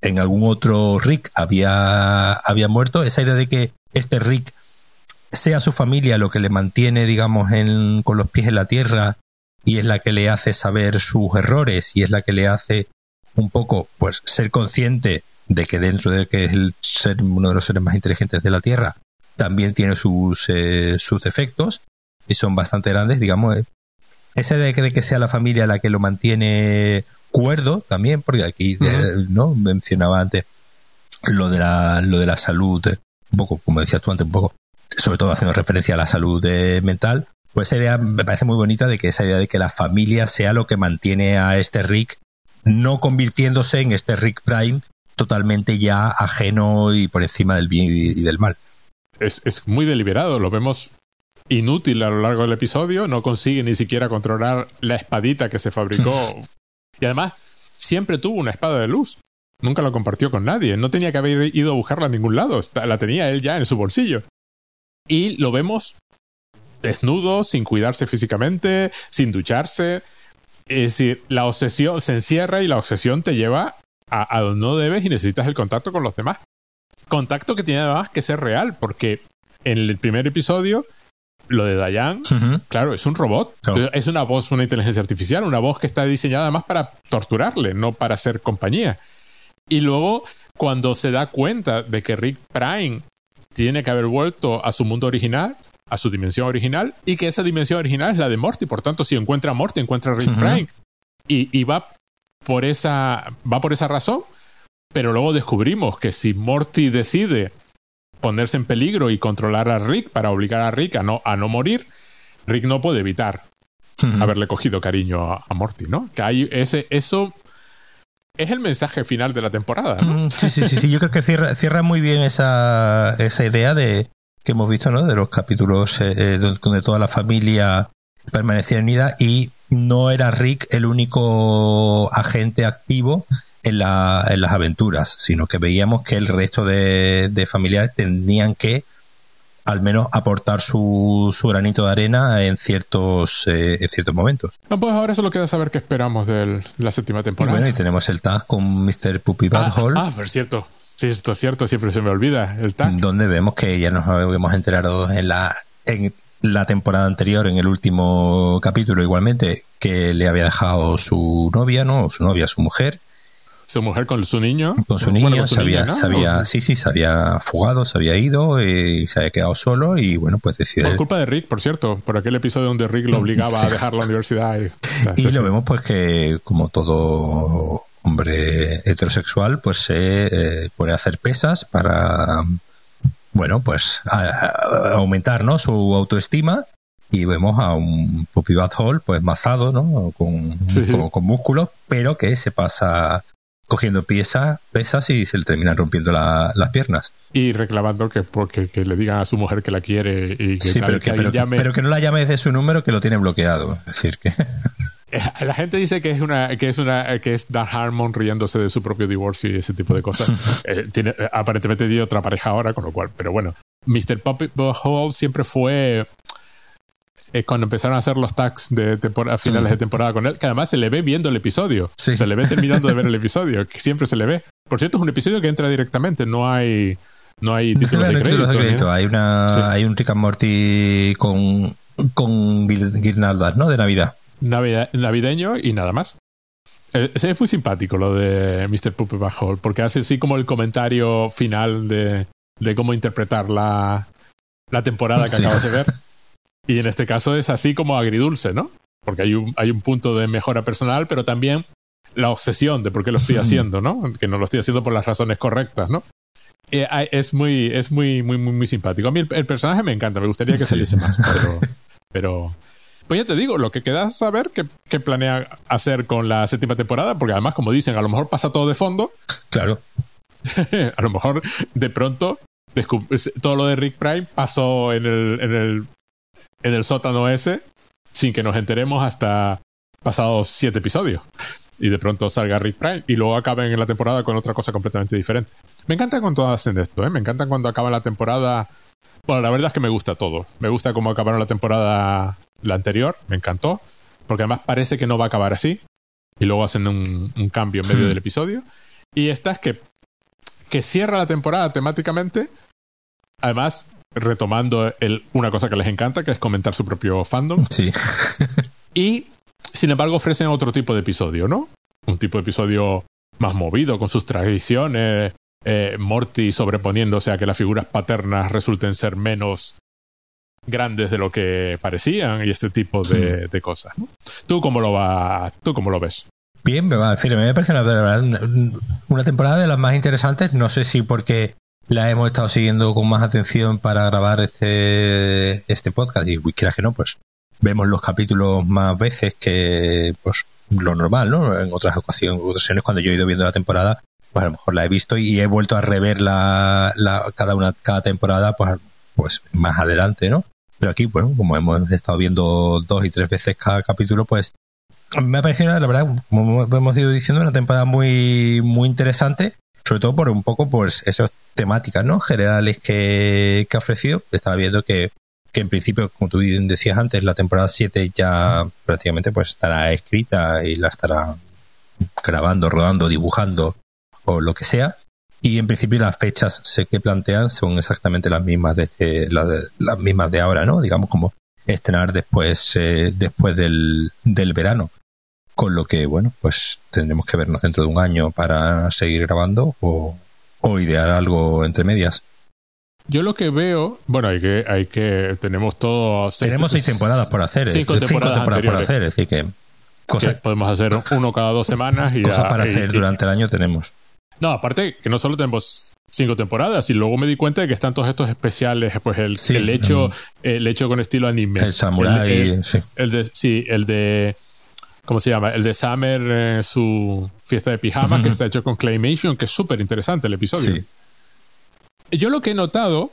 en algún otro Rick había, había muerto, esa idea de que este Rick sea su familia lo que le mantiene, digamos, en, con los pies en la tierra y es la que le hace saber sus errores y es la que le hace un poco, pues, ser consciente de que dentro de que es el ser, uno de los seres más inteligentes de la Tierra, también tiene sus, eh, sus defectos y son bastante grandes, digamos, ese de que, sea la familia la que lo mantiene cuerdo también, porque aquí no mencionaba antes lo de la, lo de la salud, un poco, como decías tú antes, un poco, sobre todo haciendo referencia a la salud eh, mental, Pues esa idea me parece muy bonita de que esa idea de que la familia sea lo que mantiene a este Rick no convirtiéndose en este Rick Prime totalmente ya ajeno y por encima del bien y del mal. Es, es muy deliberado, lo vemos inútil a lo largo del episodio, no consigue ni siquiera controlar la espadita que se fabricó. [laughs] y además, siempre tuvo una espada de luz. Nunca la compartió con nadie. No tenía que haber ido a buscarla a ningún lado. La tenía él ya en su bolsillo. Y lo vemos desnudo, sin cuidarse físicamente, sin ducharse. Es decir, la obsesión se encierra y la obsesión te lleva a, donde no debes y necesitas el contacto con los demás. Contacto que tiene además que ser real, porque en el primer episodio lo de Dayan, claro, es un robot. Es una voz, una inteligencia artificial, una voz que está diseñada además para torturarle, no para ser compañía. Y luego, cuando se da cuenta de que Rick Prime tiene que haber vuelto a su mundo original, a su dimensión original, y que esa dimensión original es la de Morty. Por tanto, si encuentra a Morty, encuentra a Rick Prime. Y, va, por esa, va por esa razón. Pero luego descubrimos que si Morty decide ponerse en peligro y controlar a Rick para obligar a Rick a no, a no morir, Rick no puede evitar haberle cogido cariño a, Morty, ¿no? Que hay ese, eso es el mensaje final de la temporada. Sí, sí, sí, yo creo que cierra, cierra muy bien esa, esa idea de que hemos visto, ¿no? De los capítulos eh, eh, donde toda la familia permanecía unida y no era Rick el único agente activo en, las aventuras, sino que veíamos que el resto de, familiares tenían que al menos aportar su, su granito de arena en ciertos, eh, en ciertos momentos. pues ahora solo queda saber qué esperamos de la séptima temporada. Y bueno, y tenemos el tag con Mr. Puppy ah, Butthole. Ah, por cierto. Sí, esto es cierto, siempre se me olvida el tag. Donde vemos que ya nos habíamos enterado en la, en la temporada anterior, en el último capítulo igualmente, que le había dejado su novia, ¿no? Su novia, su mujer, su mujer con su niño. Con su niño, se, había, sí, sí, se había fugado, se había ido y se había quedado solo y bueno, pues decide... Por culpa de Rick, por cierto, por aquel episodio donde Rick lo obligaba a dejar la universidad. Y, lo vemos pues que como todo hombre heterosexual, pues se eh, pone a hacer pesas para, bueno, pues aumentar, ¿no? Su autoestima y vemos a un Puppy Hall pues mazado, ¿no? Con, con músculos, pero que se pasa cogiendo piezas, pesas y se le terminan rompiendo las piernas. Y reclamando que, porque, que le digan a su mujer que la quiere y que, pero, que, pero, que no la llame desde su número que lo tiene bloqueado. Es decir, que... [laughs] La gente dice que es una que es una que es Dan Harmon riéndose de su propio divorcio y ese tipo de cosas. [laughs] Eh, tiene, aparentemente tiene otra pareja ahora, con lo cual, pero bueno. Mr. Puppet Hall siempre fue es cuando empezaron a hacer los tags de temporada, finales de temporada con él, que además se le ve viendo el episodio. Se le ve terminando de ver el [laughs] episodio, que siempre se le ve. Por cierto, es un episodio que entra directamente, no hay no hay títulos de crédito. Hay una hay un Rick and Morty con con guirnaldas, ¿no? De Navidad. navideño y nada más. Eh, es, muy simpático lo de Mr. Puppet Hall, porque hace así como el comentario final de, de cómo interpretar la, la temporada que acabas de ver. [laughs] Y en este caso es así como agridulce, ¿no? Porque hay un, hay un punto de mejora personal, pero también la obsesión de por qué lo estoy [laughs] haciendo, ¿no? Que no lo estoy haciendo por las razones correctas, ¿no? Eh, es muy, es muy, muy, muy, muy simpático. A mí el, personaje me encanta, me gustaría que saliese más, pero, [laughs] pero, Pues ya te digo, lo que queda es saber qué, qué, planea hacer con la séptima temporada, porque además, como dicen, a lo mejor pasa todo de fondo. Claro. [laughs] a lo mejor de pronto todo lo de Rick Prime pasó en el, en el en el sótano ese sin que nos enteremos hasta pasados siete episodios. Y de pronto salga Rick Prime y luego acaben en la temporada con otra cosa completamente diferente. Me encanta cuando hacen esto, ¿eh? Me encanta cuando acaba la temporada. Bueno, la verdad es que me gusta todo. Me gusta cómo acabaron la temporada la anterior, me encantó. Porque además parece que no va a acabar así. Y luego hacen un, un cambio en medio del episodio. Y esta es que, que cierra la temporada temáticamente. Además, retomando el, una cosa que les encanta, que es comentar su propio fandom. Sí. [laughs] y, sin embargo, ofrecen otro tipo de episodio, ¿no? Un tipo de episodio más movido, con sus tradiciones, eh, Morty sobreponiéndose a que las figuras paternas resulten ser menos grandes de lo que parecían y este tipo de, de cosas. ¿no? ¿Tú cómo lo va, tú cómo lo ves? Bien, me va a decir, me parece una, una temporada de las más interesantes. No sé si porque la hemos estado siguiendo con más atención para grabar este, este podcast y quieras que no, pues vemos los capítulos más veces que pues lo normal, ¿no? En otras ocasiones, cuando yo he ido viendo la temporada, pues a lo mejor la he visto y he vuelto a rever la, la cada una cada temporada pues pues más adelante, ¿no? Pero aquí, bueno, como hemos estado viendo dos y tres veces cada capítulo, pues me ha parecido, la verdad, como hemos ido diciendo, una temporada muy, muy interesante, sobre todo por un poco, pues, esas temáticas, ¿no? Generales que, que ha ofrecido. Estaba viendo que, que en principio, como tú decías antes, la temporada 7 ya prácticamente pues estará escrita y la estará grabando, rodando, dibujando o lo que sea. Y en principio las fechas que plantean son exactamente las mismas de, este, las mismas de ahora, ¿no? Digamos como estrenar después, eh, después del, del verano. Con lo que, bueno, pues tendremos que vernos dentro de un año para seguir grabando o, o idear algo entre medias. Yo lo que veo, bueno, hay que, hay que, tenemos todo tenemos seis temporadas por hacer, cinco temporadas, por hacer, es decir que, cosas, podemos hacer uno cada dos semanas y cosas para hacer durante el año tenemos. No, aparte que no solo tenemos cinco temporadas y luego me di cuenta de que están todos estos especiales, pues el, el hecho, el hecho con estilo anime, el samurai, sí. el de, sí, el de ¿cómo se llama? El de Summer, eh, su fiesta de pijama, que está hecho con Claymation, que es súper interesante el episodio. Yo lo que he notado,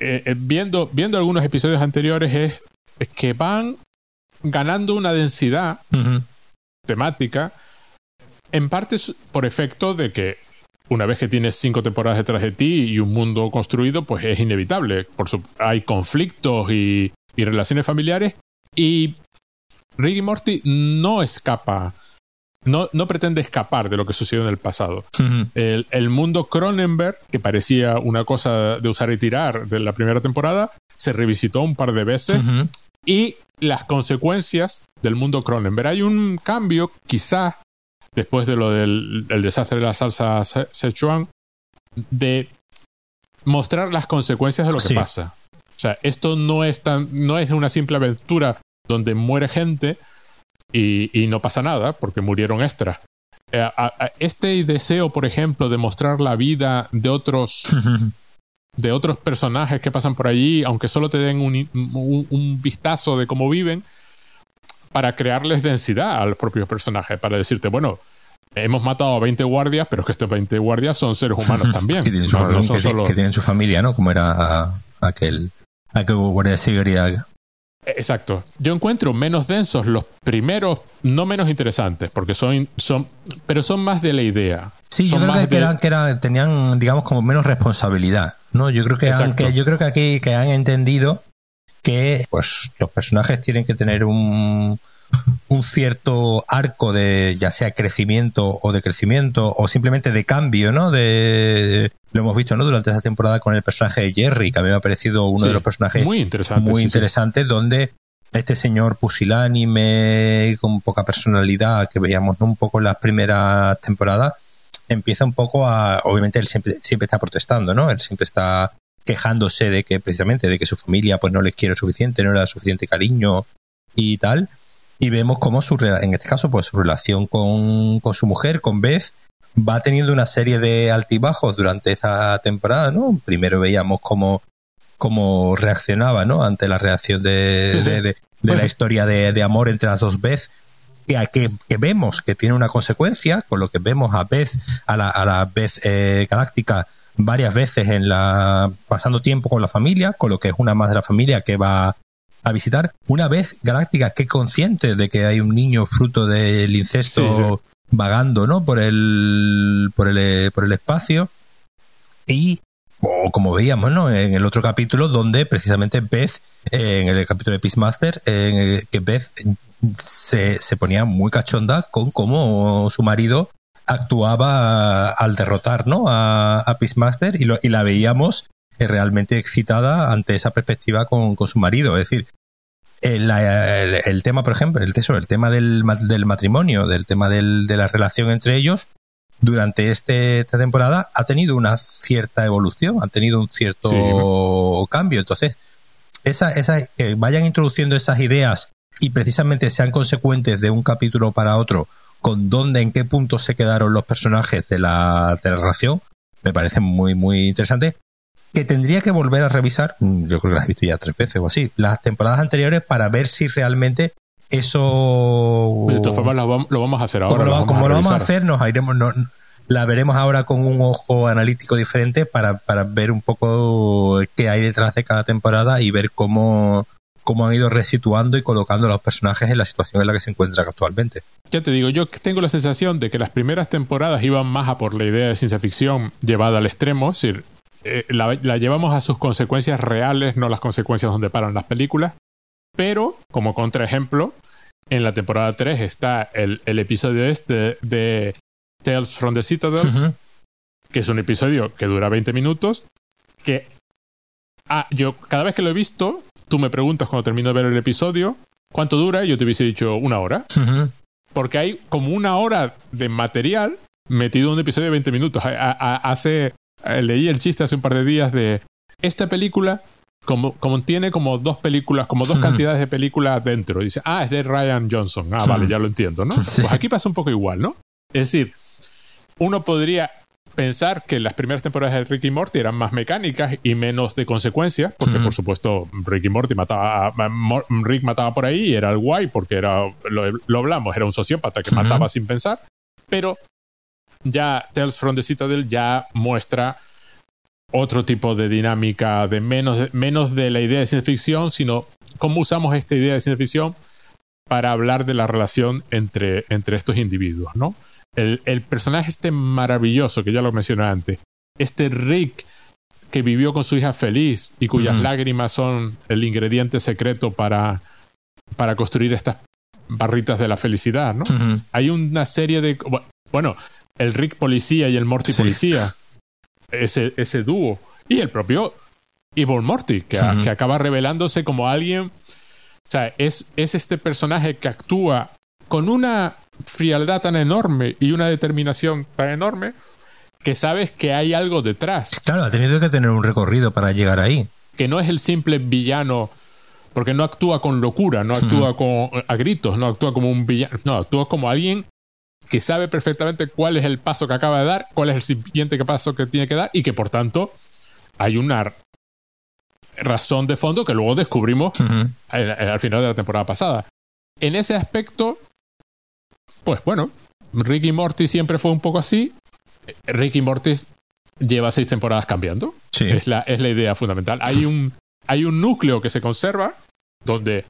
eh, eh, viendo, viendo algunos episodios anteriores, es, que van ganando una densidad temática, en parte por efecto de que una vez que tienes cinco temporadas detrás de ti y un mundo construido, pues es inevitable. Por hay conflictos y, y relaciones familiares y Ricky Morty no escapa, no, no pretende escapar de lo que sucedió en el pasado. el, mundo Cronenberg, que parecía una cosa de usar y tirar de la primera temporada, se revisitó un par de veces y las consecuencias del mundo Cronenberg. Hay un cambio, quizá después de lo del desastre de la salsa Sichuan, de mostrar las consecuencias de lo que pasa. O sea, esto no es, tan, no es una simple aventura donde muere gente y, no pasa nada porque murieron extras. Eh, este deseo, por ejemplo, de mostrar la vida de otros, [laughs] de otros personajes que pasan por allí, aunque solo te den un, vistazo de cómo viven, para crearles densidad a los propios personajes, para decirte, bueno, hemos matado a 20 guardias, pero es que estos 20 guardias son seres humanos también. que, tienen su, familia, ¿no? Como era aquel, aquel guardia de seguridad Exacto. Yo encuentro menos densos los primeros, no menos interesantes, porque son, son pero son más de la idea. Sí, yo creo que, eran, que eran, tenían, digamos, como menos responsabilidad. ¿no? Yo creo que, que yo creo que aquí que han entendido que pues los personajes tienen que tener un, un cierto arco de ya sea crecimiento o de crecimiento o simplemente de cambio, ¿no? De, lo hemos visto, ¿no? Durante esta temporada con el personaje de Jerry, que a mí me ha parecido uno de los personajes muy interesantes, muy interesantes, donde este señor pusilánime con poca personalidad que veíamos un poco en las primeras temporadas empieza un poco a obviamente él siempre siempre está protestando, ¿no? Él siempre está quejándose de que precisamente de que su familia pues no les quiere suficiente, no le da suficiente cariño y tal y vemos cómo su, en este caso, pues su relación con, con su mujer, con Beth, va teniendo una serie de altibajos durante esa temporada, ¿no? Primero veíamos cómo, cómo reaccionaba, ¿no? Ante la reacción de, de, de, la historia de, amor entre las dos Beth, que, que, que, vemos que tiene una consecuencia, con lo que vemos a Beth, a la, a la Beth eh, galáctica, varias veces en la pasando tiempo con la familia, con lo que es una más de la familia que va a visitar. Una vez Galáctica, que consciente de que hay un niño fruto del incesto vagando, ¿no? Por el, por el, eh, por el espacio. Y, o como veíamos, ¿no? En el otro capítulo, donde precisamente Beth, eh, en el capítulo de Peacemaster, en que Beth se, se ponía muy cachonda con cómo su marido actuaba al derrotar ¿no? a, a Peacemaster y, lo, y la veíamos realmente excitada ante esa perspectiva con, su marido. Es decir, el, el, tema, por ejemplo, el tesoro, el tema del, del matrimonio, del tema del, de la relación entre ellos, durante este, esta temporada ha tenido una cierta evolución, ha tenido un cierto cambio. Entonces, esa, esa, que vayan introduciendo esas ideas y precisamente sean consecuentes de un capítulo para otro con dónde, en qué punto se quedaron los personajes de la, de la relación, me parece muy, muy interesante que tendría que volver a revisar, mm, yo creo que las he visto ya tres veces o así, las temporadas anteriores para ver si realmente eso... De todas formas, lo vamos, a hacer ahora. Como lo, vamos, a, hacer, nos iremos, la veremos ahora con un ojo analítico diferente para, para ver un poco qué hay detrás de cada temporada y ver cómo, cómo han ido resituando y colocando a los personajes en la situación en la que se encuentran actualmente. Ya te digo, yo tengo la sensación de que las primeras temporadas iban más a por la idea de ciencia ficción llevada al extremo, es decir, eh, la, llevamos a sus consecuencias reales, no las consecuencias donde paran las películas. Pero, como contraejemplo, en la temporada 3 está el, episodio este de Tales from the Citadel, que es un episodio que dura 20 minutos, que ah, yo cada vez que lo he visto, tú me preguntas cuando termino de ver el episodio, ¿cuánto dura? Yo te hubiese dicho una hora. Porque hay como una hora de material metido en un episodio de 20 minutos. Hace leí el chiste hace un par de días de esta película como, como tiene como dos películas, como dos cantidades de películas dentro. dice, ah, es de Ryan Johnson. Ah, vale, ya lo entiendo, ¿no? [laughs] Pues aquí pasa un poco igual, ¿no? Es decir, uno podría pensar que las primeras temporadas de Ricky Morty eran más mecánicas y menos de consecuencias, porque por supuesto Ricky Morty mataba, Rick mataba por ahí y era el guay, porque era, lo, hablamos, era un sociópata que mataba sin pensar, pero ya Tales from the Citadel ya muestra otro tipo de dinámica, de menos, menos de la idea de ciencia ficción, sino cómo usamos esta idea de ciencia ficción para hablar de la relación entre, entre estos individuos, ¿no? El, personaje este maravilloso, que ya lo mencioné antes, este Rick que vivió con su hija feliz y cuyas lágrimas son el ingrediente secreto para, para construir estas barritas de la felicidad, ¿no? Hay una serie de... Bueno, el Rick policía y el Morty policía. Ese, ese dúo. Y el propio Evil Morty, que, que, acaba revelándose como alguien. O sea, es, es este personaje que actúa con una frialdad tan enorme y una determinación tan enorme que sabes que hay algo detrás. Claro, ha tenido que tener un recorrido para llegar ahí. Que no es el simple villano, porque no actúa con locura, no actúa con, a gritos, no actúa como un villano, no, actúa como alguien que sabe perfectamente cuál es el paso que acaba de dar, cuál es el siguiente paso que tiene que dar y que por tanto hay una razón de fondo que luego descubrimos al, final de la temporada pasada. En ese aspecto, pues bueno, Ricky Morty siempre fue un poco así. Ricky Morty lleva seis temporadas cambiando. Es, la, es la idea fundamental. Hay un, hay un núcleo que se conserva donde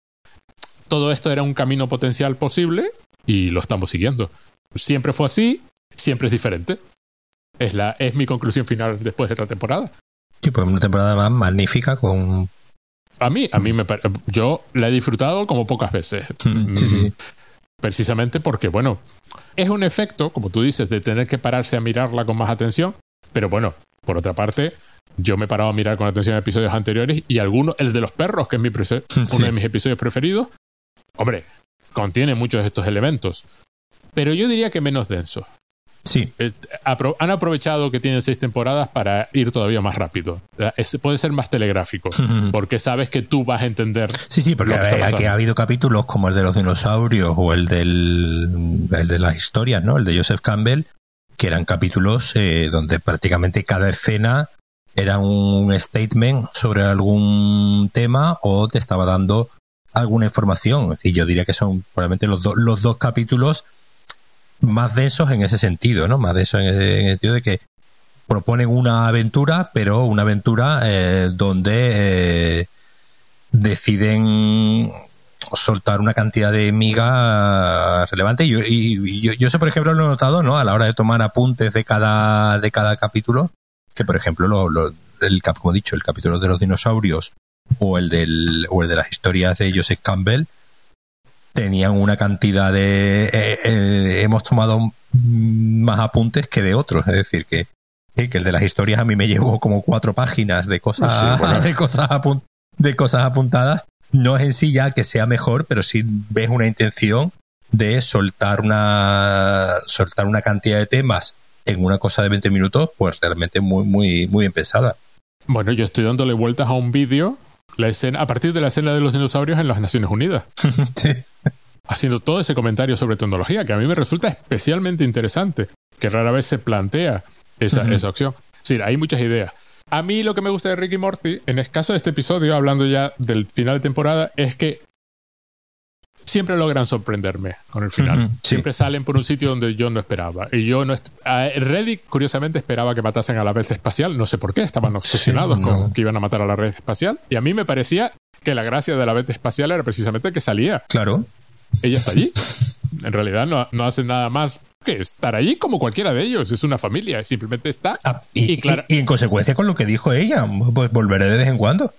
todo esto era un camino potencial posible y lo estamos siguiendo siempre fue así, siempre es diferente. Es, la, es mi conclusión final después de esta temporada. Sí, pues una temporada más magnífica con... A mí, a mí me yo la he disfrutado como pocas veces. [laughs] Mm, sí, sí. Precisamente porque, bueno, es un efecto, como tú dices, de tener que pararse a mirarla con más atención, pero bueno, por otra parte, yo me he parado a mirar con atención episodios anteriores y algunos, el de los perros, que es mi uno de mis episodios preferidos, hombre, contiene muchos de estos elementos pero yo diría que menos denso. Sí. Eh, han aprovechado que tienen seis temporadas para ir todavía más rápido. puede ser más telegráfico, porque sabes que tú vas a entender. Sí, sí, porque ha habido capítulos como el de los dinosaurios o el, del, el de las historias, ¿no? El de Joseph Campbell, que eran capítulos eh, donde prácticamente cada escena era un statement sobre algún tema o te estaba dando alguna información. Es decir, yo diría que son probablemente los, los dos capítulos más densos en ese sentido, ¿no? Más densos en, el sentido de que proponen una aventura, pero una aventura eh, donde eh, deciden soltar una cantidad de miga relevante. Y, yo, yo, sé, por ejemplo, lo he notado, ¿no? A la hora de tomar apuntes de cada, de cada capítulo, que por ejemplo, lo, el, como he dicho, el capítulo de los dinosaurios o el, del, o el de las historias de Joseph Campbell, tenían una cantidad de... Eh, eh, hemos tomado más apuntes que de otros, es decir, que, que el de las historias a mí me llevó como cuatro páginas de cosas, [laughs] de, cosas de cosas apuntadas. No es en sí ya que sea mejor, pero si ves una intención de soltar una, soltar una cantidad de temas en una cosa de 20 minutos, pues realmente muy, muy, muy bien pensada. Bueno, yo estoy dándole vueltas a un vídeo la escena, a partir de la escena de los dinosaurios en las Naciones Unidas. [laughs] sí. Haciendo todo ese comentario sobre tecnología, que a mí me resulta especialmente interesante, que rara vez se plantea esa, esa opción. Sí, hay muchas ideas. A mí lo que me gusta de Ricky Morty, en el caso de este episodio, hablando ya del final de temporada, es que siempre logran sorprenderme con el final. Siempre salen por un sitio donde yo no esperaba. Y yo no. Reddit, curiosamente, esperaba que matasen a la red espacial. No sé por qué. Estaban obsesionados no. con que iban a matar a la red espacial. Y a mí me parecía que la gracia de la red espacial era precisamente que salía. Claro. Ella está allí. En realidad no, no hace nada más que estar allí como cualquiera de ellos. Es una familia. Simplemente está. Ah, y, Y claro- y- y en consecuencia con lo que dijo ella, pues volveré de vez en cuando.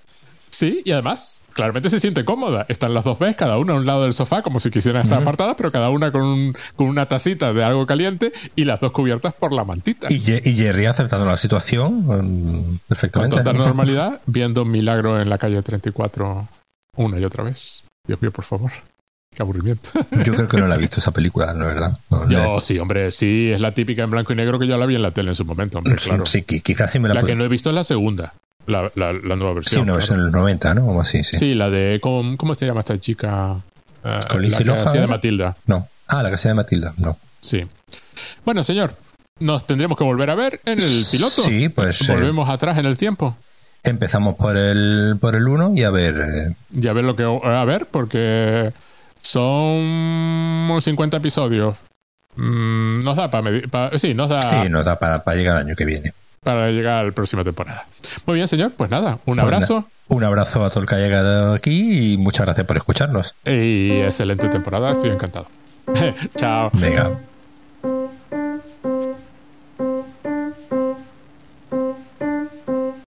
Sí, y además, claramente se siente cómoda. Están las dos veces, cada una a un lado del sofá, como si quisieran estar apartadas, pero cada una con, un- con una tacita de algo caliente y las dos cubiertas por la mantita. Y, Jerry aceptando la situación Con perfectamente. total normalidad, viendo un milagro en la calle 34 una y otra vez. Dios mío, por favor. Qué aburrimiento. [laughs] Yo creo que no la he visto esa película, la verdad. No sé. Yo sí, hombre, sí, es la típica en blanco y negro que yo la vi en la tele en su momento, hombre, claro. sí, qui- quizás sí me la, La que no he visto es la segunda, la, la- la nueva Sí, versión. una claro. versión en los 90, ¿no? Como así, sí. Sí, la de. ¿Cómo, cómo se llama esta chica? ¿Con la que hacía de Matilda. No. Ah, la casa de Matilda, no. Sí. Bueno, señor, nos tendremos que volver a ver en el piloto. Sí, pues eh, Volvemos atrás en el tiempo. empezamos por el por el 1 y a ver. eh, Y a ver lo que. A ver, porque son 50 episodios. Mm, nos da para medir. pa- sí, nos da Sí, nos da para, para llegar al año que viene. Para llegar a la próxima temporada. Muy bien, señor. Pues nada, un Pues abrazo Un abrazo a todo el que haya llegado aquí y muchas gracias por escucharnos. y excelente temporada. Estoy encantado. [laughs] Chao. Venga,